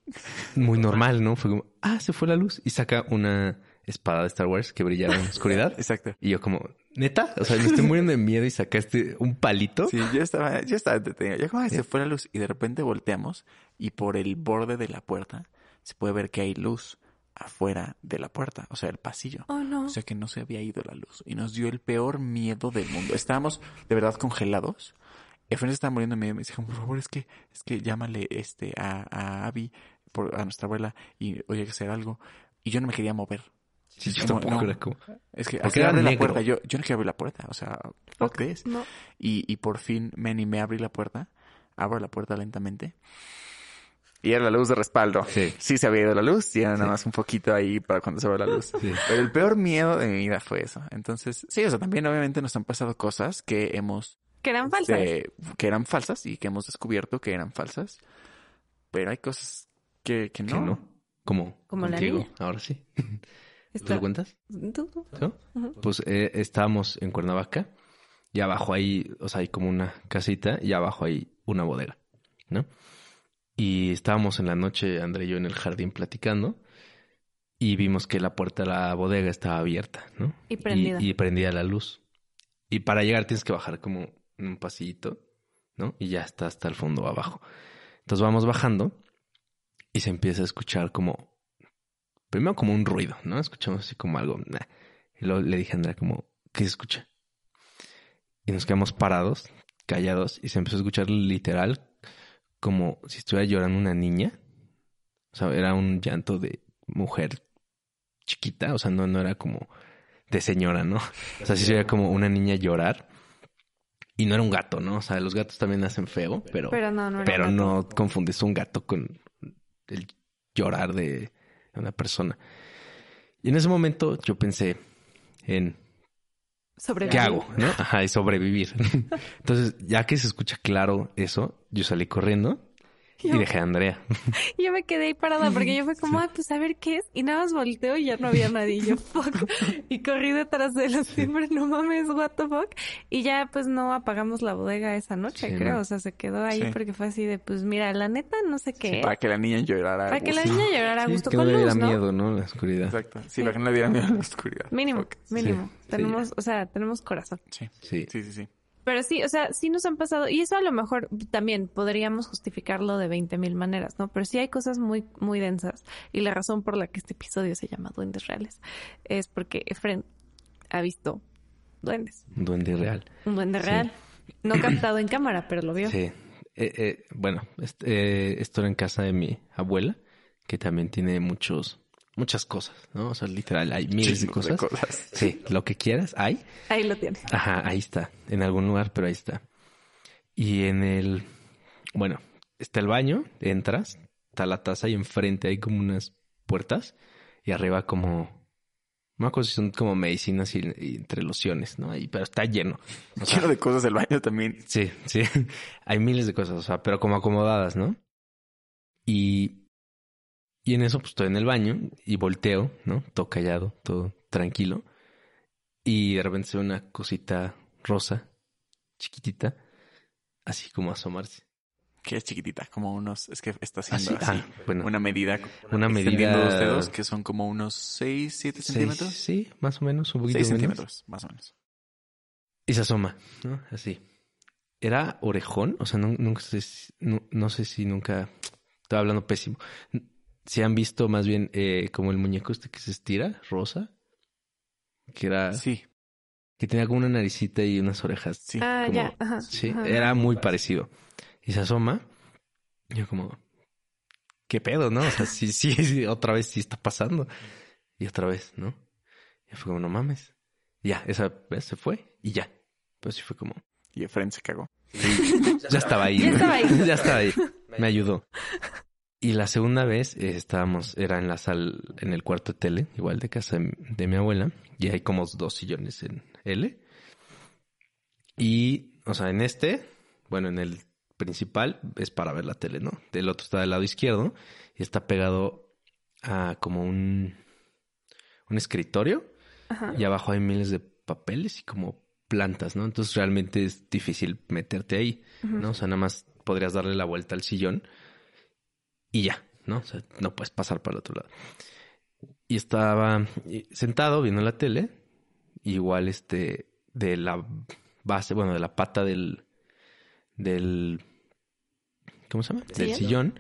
muy normal, ¿no? Fue como, ah, se fue la luz. Y saca una espada de Star Wars que brillaba en la oscuridad. exacto. Y yo como, ¿neta? O sea, me estoy muriendo de miedo y sacaste un palito. Sí, yo estaba, yo estaba entretenido. Yo como, "Ay, se fue la luz y de repente volteamos y por el borde de la puerta se puede ver que hay luz afuera de la puerta, o sea, el pasillo. Oh, no. O sea que no se había ido la luz y nos dio el peor miedo del mundo. Estábamos de verdad congelados. Efren se estaba muriendo de miedo y me dijo, por favor, es que, es que llámale este a, a Abby, por, a nuestra abuela, y oye que hacer algo. Y yo no me quería mover. Sí, yo Como, tampoco no. era como... Es que era abre la puerta. Yo, yo no quería abrir la puerta. O sea, fuck this. No. Y, y por fin me animé a abrir la puerta. Abro la puerta lentamente. Y era la luz de respaldo. Sí. Sí se había ido la luz. Y era nada más un poquito ahí para cuando se va la luz. Sí. Pero el peor miedo de mi vida fue eso. Entonces, sí, o sea, también obviamente nos han pasado cosas que hemos... Que eran falsas. este, que eran falsas y que hemos descubierto que eran falsas. Pero hay cosas que, que no. Que no. Como, Como la contigo. niña. Ahora sí. ¿Tú Está- lo cuentas? Tú, tú. Pues eh, estábamos en Cuernavaca y abajo hay, o sea, hay como una casita y abajo hay una bodega, ¿no? Y estábamos en la noche, André y yo, en el jardín platicando y vimos que la puerta de la bodega estaba abierta, ¿no? Y prendida. Y, prendida la luz. Y para llegar tienes que bajar como un pasillito, ¿no? Y ya está hasta el fondo abajo. Entonces vamos bajando y se empieza a escuchar como, primero como un ruido, ¿no? Escuchamos así como algo. nah. Y luego le dije a Andrea como, ¿qué se escucha? Y nos quedamos parados, callados, y se empezó a escuchar literal como si estuviera llorando una niña. O sea, era un llanto de mujer chiquita, o sea, no, no era como de señora, ¿no? O sea, sí se veía como una niña llorar. Y no era un gato, ¿no? O sea, los gatos también hacen feo, pero, Pero no, no pero no confundes un gato con el llorar de una persona. Y en ese momento yo pensé en Sobrevivir. ¿qué hago? ¿no? Ajá, y sobrevivir. Entonces, ya que se escucha claro eso, yo salí corriendo y dejé a Andrea. Y yo me quedé ahí parada porque yo fue como, ay, pues a ver qué es. Y nada más volteo y ya no había nadie. Y yo, fuck. Y corrí detrás de los siempre, no mames, what the fuck. Y ya pues no apagamos la bodega esa noche, Sí, creo. no. O sea, se quedó ahí Sí. porque fue así de, pues mira, la neta, no sé qué. Para que la niña llorara. Para que la niña llorara a Sí, gusto que no con le diera luz, ¿no? miedo, ¿no? La oscuridad. Exacto. Sí, que no le diera miedo a la oscuridad. Mínimo, mínimo. Sí, tenemos, o sea, tenemos corazón. Sí. Sí. Sí, sí, sí. Pero sí, o sea, sí nos han pasado, y eso a lo mejor también podríamos justificarlo de 20 mil maneras, ¿no? Pero sí hay cosas muy, muy densas. Y la razón por la que este episodio se llama Duendes Reales es porque Efren ha visto duendes. Un duende real. Un duende Sí. real. No captado en cámara, pero lo vio. Sí. Eh, eh, bueno, est- eh, estoy en casa de mi abuela, que también tiene muchos, muchas cosas, ¿no? O sea, literal, hay miles de cosas. Sí, lo que quieras, hay. Ahí lo tiene. Ajá, ahí está. En algún lugar, pero ahí está. Y en el... Bueno, está el baño, entras, está la taza y enfrente hay como unas puertas y arriba como... No me acuerdo si son como medicinas y, y entre lociones, ¿no? Ahí, pero está lleno. O sea, Lleno de cosas del baño también. Sí, sí. Hay miles de cosas, o sea, pero como acomodadas, ¿no? Y, y en eso, pues estoy en el baño y volteo, ¿no? Todo callado, todo tranquilo. Y de repente se ve una cosita rosa, chiquitita, así como asomarse. Que es chiquitita, como unos, es que está haciendo Así, así, ah, bueno. una medida, Una medida- los dedos que son como unos 6, 7 Seis, centímetros. sí, más o menos, un poquito 6 menos. centímetros, más o menos. Y se asoma, ¿no? Así. Era orejón, o sea, no, nunca sé no, no sé si nunca. Estaba hablando pésimo. Si han visto más bien eh, como el muñeco este que se estira, rosa, que era. Sí, que tenía como una naricita y unas orejas. sí. Ah, como- ya. Ajá. Sí, ajá. era muy parecido. Y se asoma. Y yo como, ¿qué pedo, no? O sea, sí, sí, sí, otra vez sí está pasando. Y otra vez, ¿no? Y fue como, no mames. Y ya, esa vez se fue y ya. Pues sí fue como, Y Efren se cagó. ya estaba ahí. Ya estaba ahí. ya estaba ahí. Me ayudó. Y la segunda vez eh, estábamos, era en la sala, en el cuarto de tele, igual de casa de, mi abuela, y hay como dos sillones en L. Y, o sea, en este, bueno, en el principal es para ver la tele, ¿no? Del otro está del lado izquierdo y está pegado a como un, un escritorio Ajá. y abajo hay miles de papeles y como plantas, ¿no? Entonces realmente es difícil meterte ahí, ¿no? O sea, nada más podrías darle la vuelta al sillón y ya, ¿no? O sea, no puedes pasar para el otro lado. Y estaba sentado viendo la tele, igual este, de la base, bueno, de la pata del, del, ¿cómo se llama? Del ¿Sillón? sillón,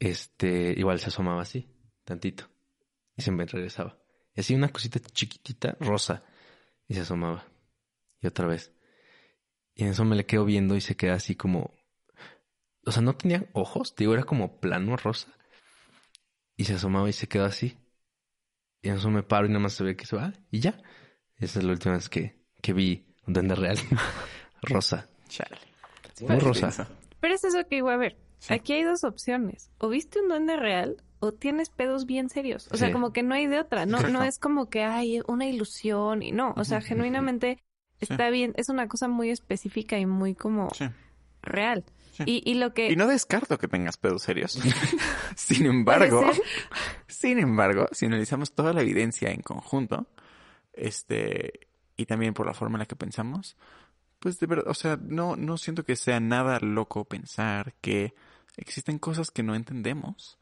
este, igual se asomaba así, tantito, y se me regresaba. Y así una cosita chiquitita, rosa, y se asomaba. Y otra vez. Y en eso me le quedo viendo y se queda así como, o sea, no tenía ojos, te digo, era como plano rosa. Y se asomaba y se quedó así. Y en eso me paro y nada más se ve que se va y ya. Esa es la última vez que, que vi un duende real. rosa. Chale. Muy rosa. Pero es eso que digo, a ver, Sí. aquí hay dos opciones. O viste un duende real o tienes pedos bien serios. O sea, Sí. como que no hay de otra. No, no es como que hay una ilusión y no. O sea, genuinamente está bien. Es una cosa muy específica y muy como Sí. real. Sí. Y, y lo que... Y no descarto que tengas pedos serios. sin embargo, sin embargo, si analizamos toda la evidencia en conjunto, este, y también por la forma en la que pensamos, pues de verdad, o sea, no, no siento que sea nada loco pensar que existen cosas que no entendemos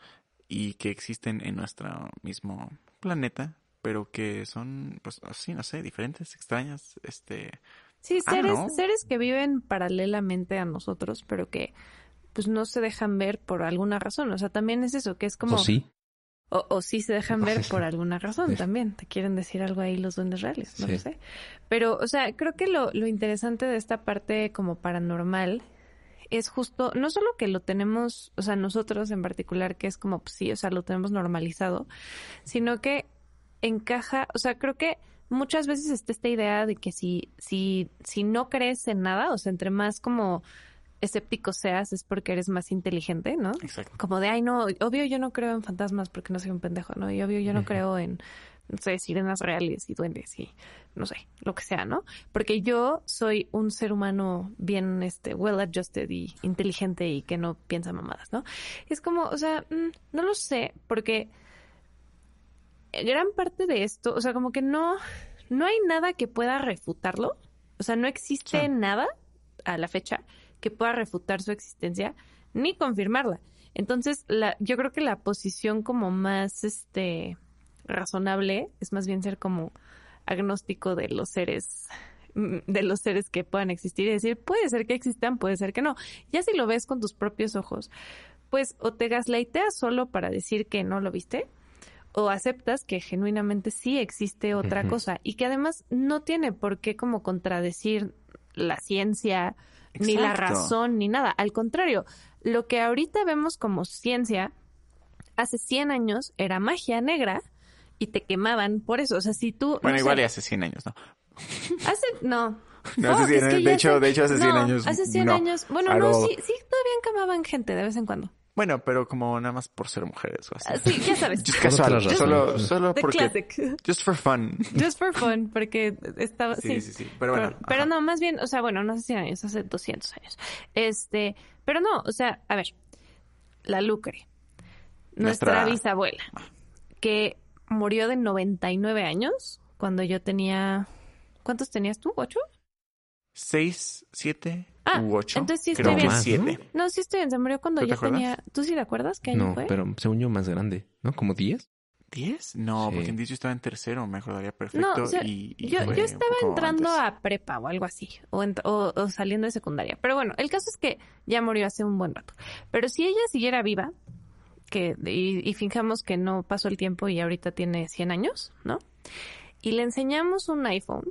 y que existen en nuestro mismo planeta, pero que son, pues así, no sé, diferentes, extrañas, este, Sí, Ah, seres, ¿no? seres que viven paralelamente a nosotros, pero que pues no se dejan ver por alguna razón. O sea, también es eso, que es como... O sí. O, o sí se dejan ver por alguna razón también. Te quieren decir algo ahí los duendes reales, no Sí. lo sé. Pero, o sea, creo que lo, lo interesante de esta parte como paranormal es justo, no solo que lo tenemos, o sea, nosotros en particular, que es como, pues sí, o sea, lo tenemos normalizado, sino que encaja, o sea, creo que muchas veces está esta idea de que si, si, si no crees en nada, o sea, entre más como escéptico seas es porque eres más inteligente, ¿no? exacto. como de, ay, no, obvio yo no creo en fantasmas porque no soy un pendejo, ¿no? Y obvio yo no creo en, no sé, sirenas reales y duendes y no sé, lo que sea, ¿no? Porque yo soy un ser humano bien, este, well adjusted y inteligente y que no piensa mamadas, ¿no? Es como, o sea, mm, no lo sé, porque gran parte de esto, o sea, como que no, no hay nada que pueda refutarlo. O sea, no existe Sí. nada a la fecha que pueda refutar su existencia ni confirmarla. Entonces, la, yo creo que la posición como más este razonable es más bien ser como agnóstico de los seres de los seres que puedan existir y decir, puede ser que existan, puede ser que no. Ya si lo ves con tus propios ojos, pues o te gaslighteas solo para decir que no lo viste, o aceptas que genuinamente sí existe otra cosa y que además no tiene por qué como contradecir la ciencia, ni la razón, ni nada. Al contrario, lo que ahorita vemos como ciencia, hace 100 años era magia negra y te quemaban por eso. O sea, si tú... Bueno, no igual sé, y hace 100 años, ¿no? Hace... No. No, hace Fuck, 100 es que De hecho, hace- de hecho, hace 100 no, años. Hace 100 no. años. Bueno, no, sí, sí, todavía encamaban gente de vez en cuando. Bueno, pero como nada más por ser mujeres o así. Ah, Sí, ya sabes. Just casual. Solo, solo The porque. classic. Just for fun. Just for fun, porque estaba... Sí, sí, sí. Pero bueno. pero ajá. no, más bien, o sea, bueno, no hace 100 años, hace 200 años. Este, pero no, o sea, a ver, la Lucre, nuestra, Nuestra- bisabuela, que murió de 99 años cuando yo tenía, ¿cuántos tenías tú? ¿Ocho? Seis, siete Ah, u entonces sí estoy bien. Más, siete. No, sí estoy bien. Se murió cuando ¿Tú te yo acuerdas? tenía... ¿Tú sí te acuerdas qué año No, fue? pero según yo más grande, ¿no? ¿Como 10? ¿Diez? No, Sí. porque en diez yo estaba en tercero, me acordaría perfecto. No, o sea, y, y yo, estaba entrando antes. a prepa o algo así, o, ent- o- o saliendo de secundaria. Pero bueno, el caso es que ya murió hace un buen rato. Pero si ella siguiera viva, que y, y fijamos que no pasó el tiempo y ahorita tiene 100 años, ¿no? Y le enseñamos un iPhone,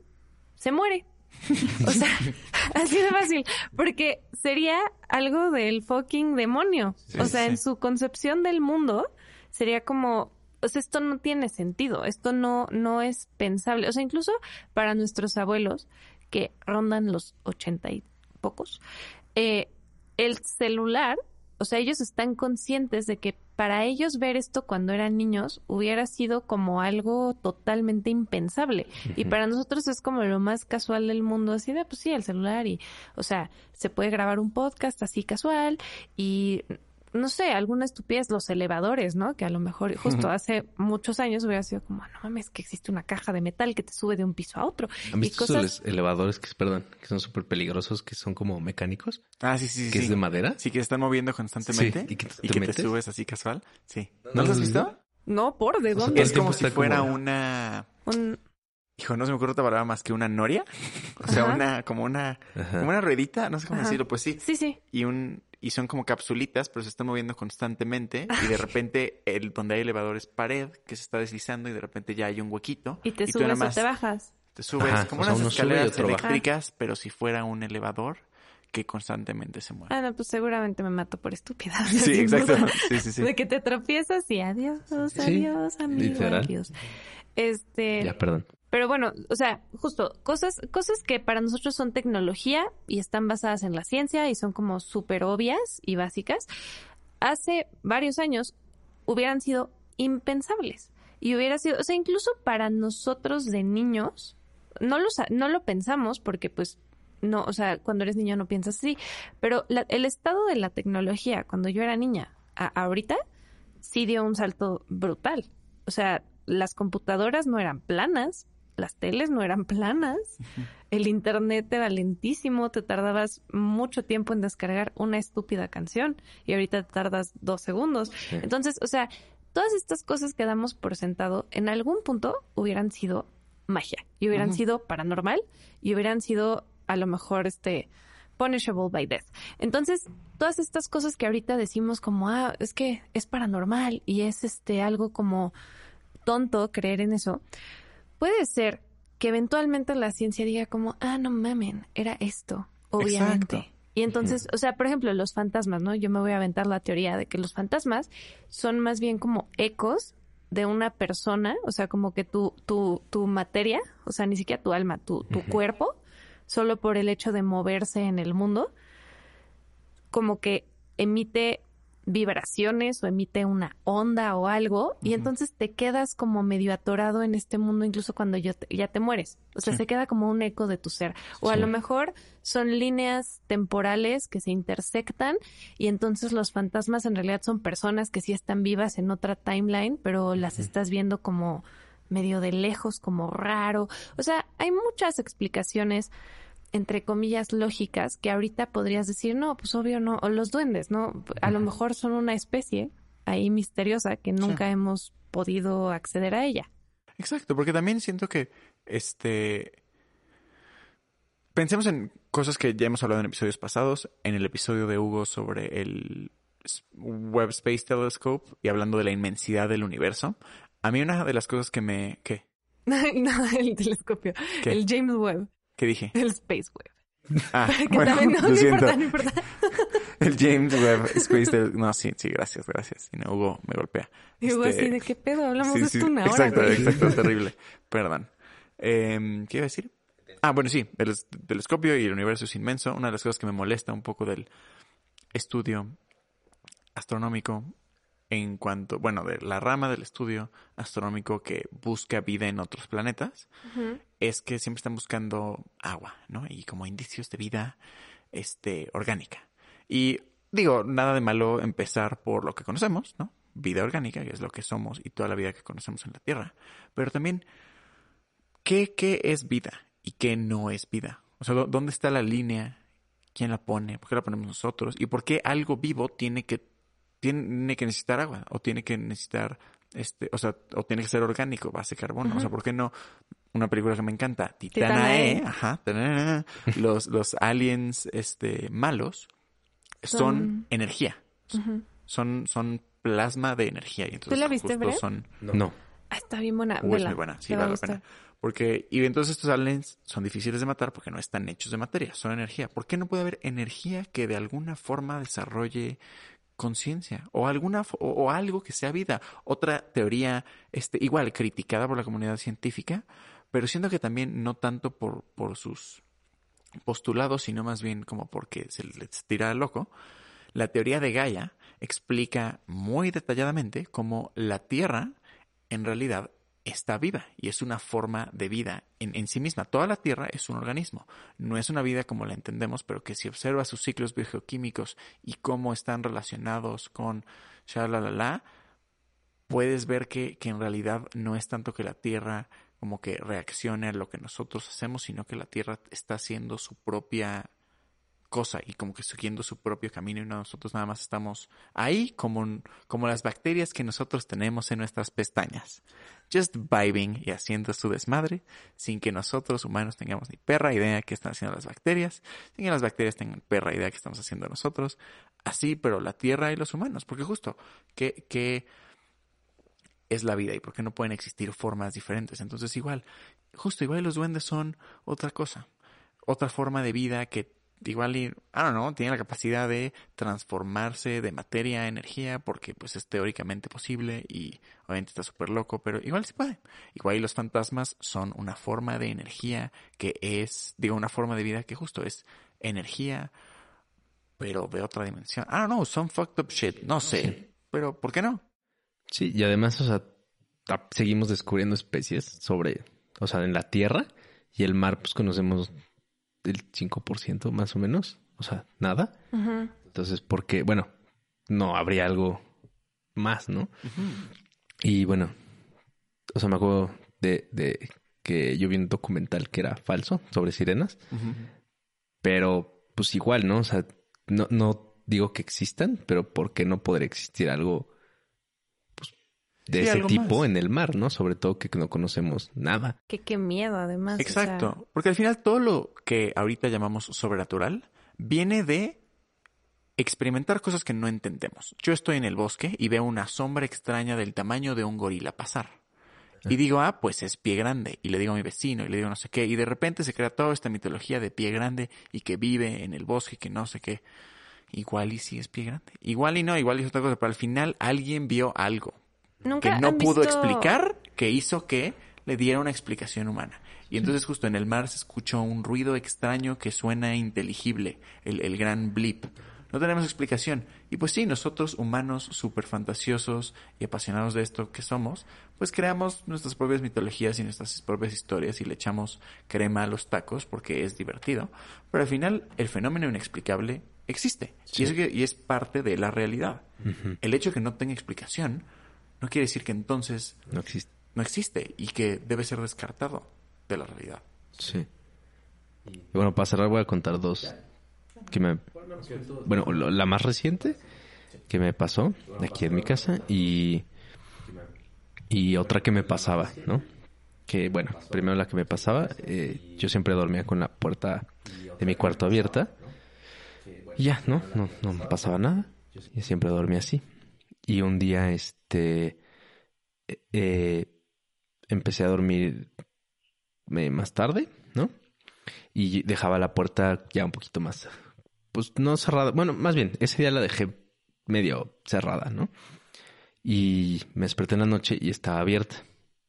se muere. O sea, así de fácil. Porque sería algo del fucking demonio. Sí, o sea, sí. en su concepción del mundo, sería como, o sea, esto no tiene sentido, esto no, no es pensable. O sea, incluso para nuestros abuelos, que rondan los ochenta y pocos, eh, el celular, o sea, ellos están conscientes de que para ellos ver esto cuando eran niños hubiera sido como algo totalmente impensable. Y para nosotros es como lo más casual del mundo, así de, pues sí, el celular y, o sea, se puede grabar un podcast así casual y, no sé, alguna estupidez, los elevadores, ¿no? Que a lo mejor justo hace muchos años hubiera sido como, no mames, que existe una caja de metal que te sube de un piso a otro. ¿Han Y visto cosas- esos elevadores que, perdón, que son súper peligrosos, que son como mecánicos? Ah, sí, sí, sí. que sí. es de madera. Sí, que se están moviendo constantemente. Sí, y que tú y te que metes. te subes así casual. Sí. ¿No ¿No, lo lo has visto? No, ¿por? ¿De O sea, dónde? Es como si fuera como- una... Un- Hijo, no se me ocurre otra palabra más que una noria. O sea, Ajá. una, como una, Ajá. como una ruedita, no sé cómo Ajá. decirlo, pues sí. Sí, sí. Y un, y son como capsulitas, pero se están moviendo constantemente. Y de repente, el, donde hay elevador es pared, que se está deslizando, y de repente ya hay un huequito. Y te subes o te bajas. Te subes Ajá, como o sea, unas escaleras baja. eléctricas, pero si fuera un elevador que constantemente se mueve. Ah, no, pues seguramente me mato por estúpida. sí, exacto. duda. Sí, sí, sí. De que te tropiezas y adiós, adiós, amigo, literal. adiós. Este, Ya, perdón. Pero bueno, o sea, justo cosas, cosas que para nosotros son tecnología y están basadas en la ciencia y son como súper obvias y básicas, hace varios años hubieran sido impensables. Y hubiera sido, o sea, incluso para nosotros de niños, no lo, sa- no lo pensamos porque pues no, o sea, cuando eres niño no piensas así, pero la- el estado de la tecnología cuando yo era niña a ahorita sí dio un salto brutal. O sea, las computadoras no eran planas, las teles no eran planas, el internet era lentísimo, te tardabas mucho tiempo en descargar una estúpida canción y ahorita te tardas dos segundos. Sí. Entonces, o sea, todas estas cosas que damos por sentado en algún punto hubieran sido magia y hubieran sido paranormal y hubieran sido a lo mejor este punishable by death. Entonces, todas estas cosas que ahorita decimos como, ah, es que es paranormal y es este algo como tonto creer en eso, puede ser que eventualmente la ciencia diga como, ah, no mamen, era esto, obviamente. Exacto. Y entonces, o sea, por ejemplo, los fantasmas, ¿no? Yo me voy a aventar la teoría de que los fantasmas son más bien como ecos de una persona, o sea, como que tu, tu, tu materia, o sea, ni siquiera tu alma, tu, tu cuerpo, solo por el hecho de moverse en el mundo, como que emite vibraciones o emite una onda o algo y entonces te quedas como medio atorado en este mundo incluso cuando yo te- ya te mueres. O sea, Sí. se queda como un eco de tu ser. O a lo mejor son líneas temporales que se intersectan y entonces los fantasmas en realidad son personas que sí están vivas en otra timeline, pero las estás viendo como medio de lejos, como raro. O sea, hay muchas explicaciones entre comillas lógicas que ahorita podrías decir, no, pues obvio no, o los duendes, ¿no? A lo mejor son una especie ahí misteriosa que nunca hemos podido acceder a ella. Exacto, porque también siento que este pensemos en cosas que ya hemos hablado en episodios pasados, en el episodio de Hugo sobre el Webb Space Telescope y hablando de la inmensidad del universo. A mí una de las cosas que me ¿qué? no, el telescopio, ¿Qué? el James Webb, ¿Qué dije? el Space Webb. Ah, Que bueno, también no, lo no siento. importa, no importa. El James Webb Space Telescope. No, sí, sí, gracias, gracias. Y no, Hugo me golpea. Y Hugo Este, así, ¿de qué pedo? Hablamos Sí, de sí, esto una hora, Exacto, güey. exacto, terrible. Perdón. Em, ¿Qué iba a decir? Ah, bueno, sí, el es- telescopio y el universo es inmenso. Una de las cosas que me molesta un poco del estudio astronómico en cuanto, bueno, de la rama del estudio astronómico que busca vida en otros planetas, es que siempre están buscando agua, ¿no? Y como indicios de vida, este, orgánica. Y digo, nada de malo empezar por lo que conocemos, ¿no? Vida orgánica, que es lo que somos y toda la vida que conocemos en la Tierra. Pero también, ¿qué, qué es vida y qué no es vida? O sea, ¿dó- ¿dónde está la línea quién la pone, por qué la ponemos nosotros y por qué algo vivo tiene que tiene que necesitar agua o tiene que necesitar este, o sea, o tiene que ser orgánico, base carbono, o sea, ¿por qué no? Una película que me encanta, Titanae, Titanae. ajá, tanana, los los aliens este malos son, Son- energía. Son son plasma de energía y entonces la viste, justo son No. Ah, está bien buena. Uy, es muy buena, sí, vale la pena. Porque, y entonces estos aliens son difíciles de matar porque no están hechos de materia, son energía. ¿Por qué no puede haber energía que de alguna forma desarrolle conciencia o alguna o algo que sea vida? Otra teoría, este, igual criticada por la comunidad científica, pero siento que también no tanto por, por sus postulados, sino más bien como porque se les tira loco. La teoría de Gaia explica muy detalladamente cómo la Tierra en realidad está viva y es una forma de vida en, sí misma. Toda la Tierra es un organismo, no es una vida como la entendemos, pero que si observas sus ciclos biogeoquímicos y cómo están relacionados con la puedes ver que, que en realidad no es tanto que la Tierra como que reaccione a lo que nosotros hacemos, sino que la Tierra está haciendo su propia cosa y como que siguiendo su propio camino y nosotros nada más estamos ahí como, como las bacterias que nosotros tenemos en nuestras pestañas. Just vibing y haciendo su desmadre sin que nosotros humanos tengamos ni perra idea que están haciendo las bacterias, sin que las bacterias tengan perra idea que estamos haciendo nosotros. Así, pero la Tierra y los humanos, porque justo, que, que es la vida y por qué no pueden existir formas diferentes. Entonces igual, justo igual los duendes son otra cosa, otra forma de vida que igual, y, I don't know, tiene la capacidad de transformarse de materia a energía porque pues es teóricamente posible y obviamente está súper loco, pero igual se puede. Igual y los fantasmas son una forma de energía que es, digo, una forma de vida que justo es energía, pero de otra dimensión. I don't know, some fucked up shit, no sé, pero ¿por qué no? Sí, y además, o sea, seguimos descubriendo especies sobre, o sea, en la tierra y el mar, pues conocemos el 5% más o menos, o sea, nada. Ujú. Entonces, ¿por qué? Bueno, no habría algo más, ¿no? Y bueno, o sea, me acuerdo de, de que yo vi un documental que era falso sobre sirenas, pero pues igual, ¿no? O sea, no, no digo que existan, pero ¿por qué no podría existir algo de ese tipo más. en el mar, ¿no? Sobre todo que no conocemos nada. Que qué miedo, además. o sea, Exacto, porque al final todo lo que ahorita llamamos sobrenatural viene de experimentar cosas que no entendemos. Yo estoy en el bosque y veo una sombra extraña del tamaño de un gorila pasar. Y digo, ah, pues es pie grande. Y le digo a mi vecino y le digo no sé qué. Y de repente se crea toda esta mitología de pie grande y que vive en el bosque y que no sé qué. Igual y sí es pie grande. Igual y no, igual y es otra cosa. Pero al final alguien vio algo Nunca que no han pudo visto- explicar que hizo que le diera una explicación humana. Y entonces justo en el mar se escuchó un ruido extraño que suena inteligible, el, el gran blip. No tenemos explicación. Y pues sí, nosotros humanos súper fantasiosos y apasionados de esto que somos, pues creamos nuestras propias mitologías y nuestras propias historias y le echamos crema a los tacos porque es divertido. Pero al final el fenómeno inexplicable existe. Y, es, que- y es parte de la realidad. El hecho de que no tenga explicación no quiere decir que entonces No existe. no existe y que debe ser descartado de la realidad. Sí. Y bueno, para cerrar voy a contar dos que me... Bueno, lo- la más reciente que me pasó aquí en mi casa y... Y otra que me pasaba, ¿no? Que bueno, primero la que me pasaba, eh, yo siempre dormía con la puerta de mi cuarto abierta. Y ya, ¿no? No, no me pasaba nada. Yo siempre dormía así. Y un día, este... eh, eh, empecé a dormir eh, más tarde, ¿no? Y dejaba la puerta ya un poquito más, pues no cerrada. Bueno, más bien, ese día la dejé medio cerrada, ¿no? Y me desperté en la noche y estaba abierta,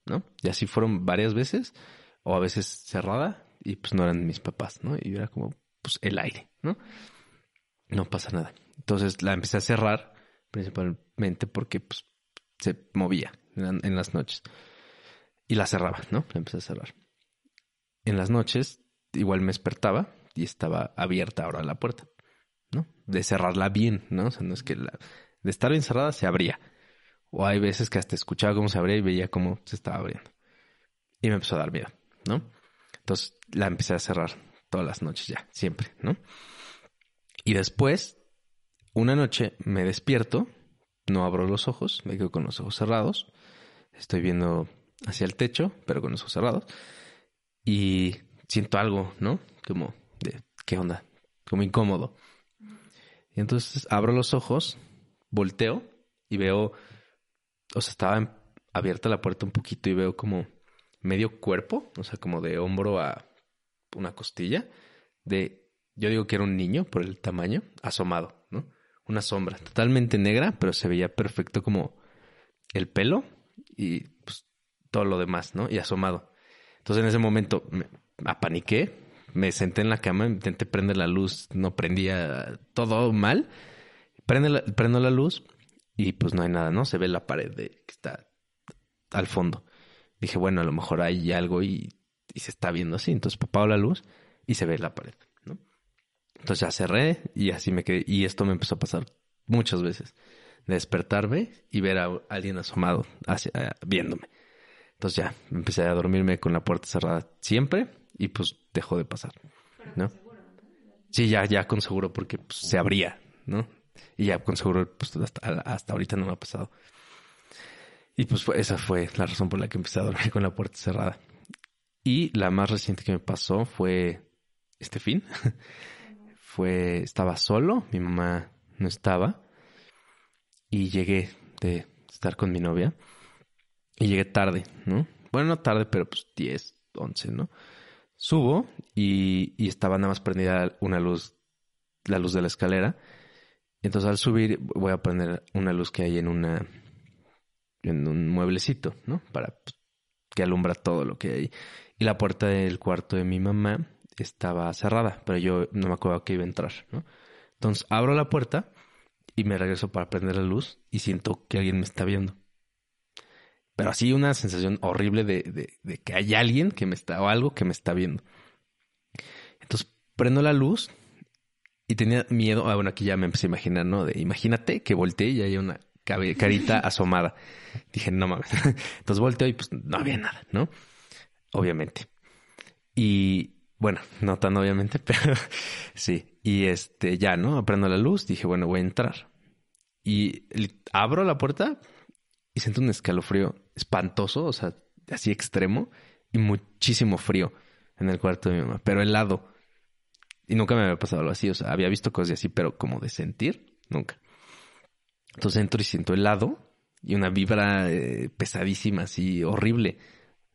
¿no? Y así fueron varias veces, o a veces cerrada, y pues no eran mis papás, ¿no? Y era como, pues el aire, ¿no? No pasa nada. Entonces la empecé a cerrar, principalmente porque pues, se movía en, la- en las noches. Y la cerraba, ¿no? La empecé a cerrar. En las noches, igual me despertaba y estaba abierta ahora la puerta, ¿no? De cerrarla bien, ¿no? O sea, no es que la... De estar bien cerrada se abría. O hay veces que hasta escuchaba cómo se abría y veía cómo se estaba abriendo. Y me empezó a dar miedo, ¿no? Entonces la empecé a cerrar todas las noches ya, siempre, ¿no? Y después, una noche me despierto, no abro los ojos, me quedo con los ojos cerrados, estoy viendo hacia el techo, pero con los ojos cerrados, y siento algo, ¿no? Como de, ¿qué onda? Como incómodo. Y entonces abro los ojos, volteo y veo, o sea, estaba abierta la puerta un poquito y veo como medio cuerpo, o sea, como de hombro a una costilla, de, yo digo que era un niño por el tamaño, asomado, ¿no? Una sombra, totalmente negra, pero se veía perfecto como el pelo y pues, todo lo demás, ¿no? Y asomado. Entonces en ese momento me apaniqué, me senté en la cama, intenté prender la luz, no prendía todo mal. Prende la, prendo la luz y pues no hay nada, ¿no? Se ve la pared de, que está al fondo. Dije, bueno, a lo mejor hay algo y, se está viendo así. Entonces apago la luz y se ve la pared. Entonces ya cerré y así me quedé. Y esto me empezó a pasar muchas veces. De despertarme y ver a alguien asomado hacia, viéndome. Entonces ya empecé a dormirme con la puerta cerrada siempre y pues dejó de pasar, ¿no? Sí, ya, ya con seguro porque pues, se abría, ¿no? Y ya con seguro pues, hasta, ahorita no me ha pasado. Y pues esa fue la razón por la que empecé a dormir con la puerta cerrada. Y la más reciente que me pasó fue este fin. fue, estaba solo, mi mamá no estaba. Y llegué de estar con mi novia. Y llegué tarde, ¿no? Bueno, no tarde, pero pues 10, 11, ¿no? Subo y, estaba nada más prendida una luz, la luz de la escalera. Entonces al subir voy a poner una luz que hay en una, en un mueblecito, ¿no? Para pues, que alumbra todo lo que hay. Y la puerta del cuarto de mi mamá estaba cerrada, pero yo no me acuerdo que iba a entrar, ¿no? Entonces abro la puerta y me regreso para prender la luz y siento que alguien me está viendo. Pero así una sensación horrible de, de, que hay alguien que me está, o algo que me está viendo. Entonces prendo la luz y tenía miedo. Ah, bueno, aquí ya me empecé a imaginar, ¿no? De imagínate que volteé y hay una carita asomada. Dije, no mames. Entonces volteo y pues no había nada, ¿no? Obviamente. Y bueno, no tan obviamente, pero sí. Y este, ya, ¿no? Prendo la luz, dije, bueno, voy a entrar. Y abro la puerta y siento un escalofrío espantoso, o sea, así extremo, y muchísimo frío en el cuarto de mi mamá, pero helado. Y nunca me había pasado algo así, o sea, había visto cosas así, pero como de sentir, nunca. Entonces entro y siento helado y una vibra eh, pesadísima, así horrible.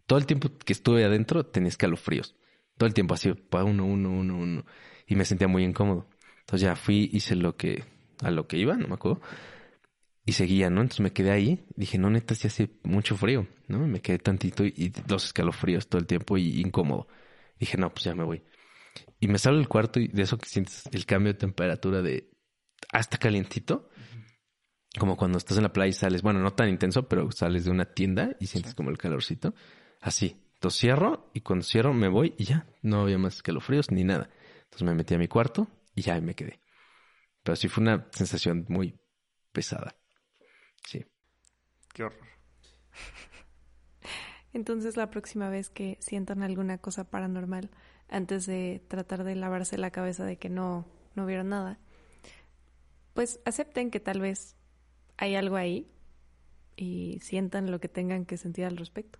Todo el tiempo que estuve adentro tenía escalofríos. Todo el tiempo así, uno, uno, uno, uno. Y me sentía muy incómodo. Entonces ya fui, hice lo que, a lo que iba, no me acuerdo y seguía, ¿no? Entonces me quedé ahí, dije, no, neta, sí hace mucho frío, ¿no? Me quedé tantito y, los escalofríos todo el tiempo y incómodo. Dije, no, pues ya me voy. Y me salgo del cuarto y de eso que sientes el cambio de temperatura de hasta calientito, como cuando estás en la playa y sales, bueno, no tan intenso, pero sales de una tienda y sientes como el calorcito. Así. Entonces cierro y cuando cierro me voy y ya, no había más escalofríos ni nada. Entonces me metí a mi cuarto y ya me quedé. Pero sí fue una sensación muy pesada. Sí. Qué horror. Entonces la próxima vez que sientan alguna cosa paranormal, antes de tratar de lavarse la cabeza de que no, no vieron nada, pues acepten que tal vez hay algo ahí y sientan lo que tengan que sentir al respecto.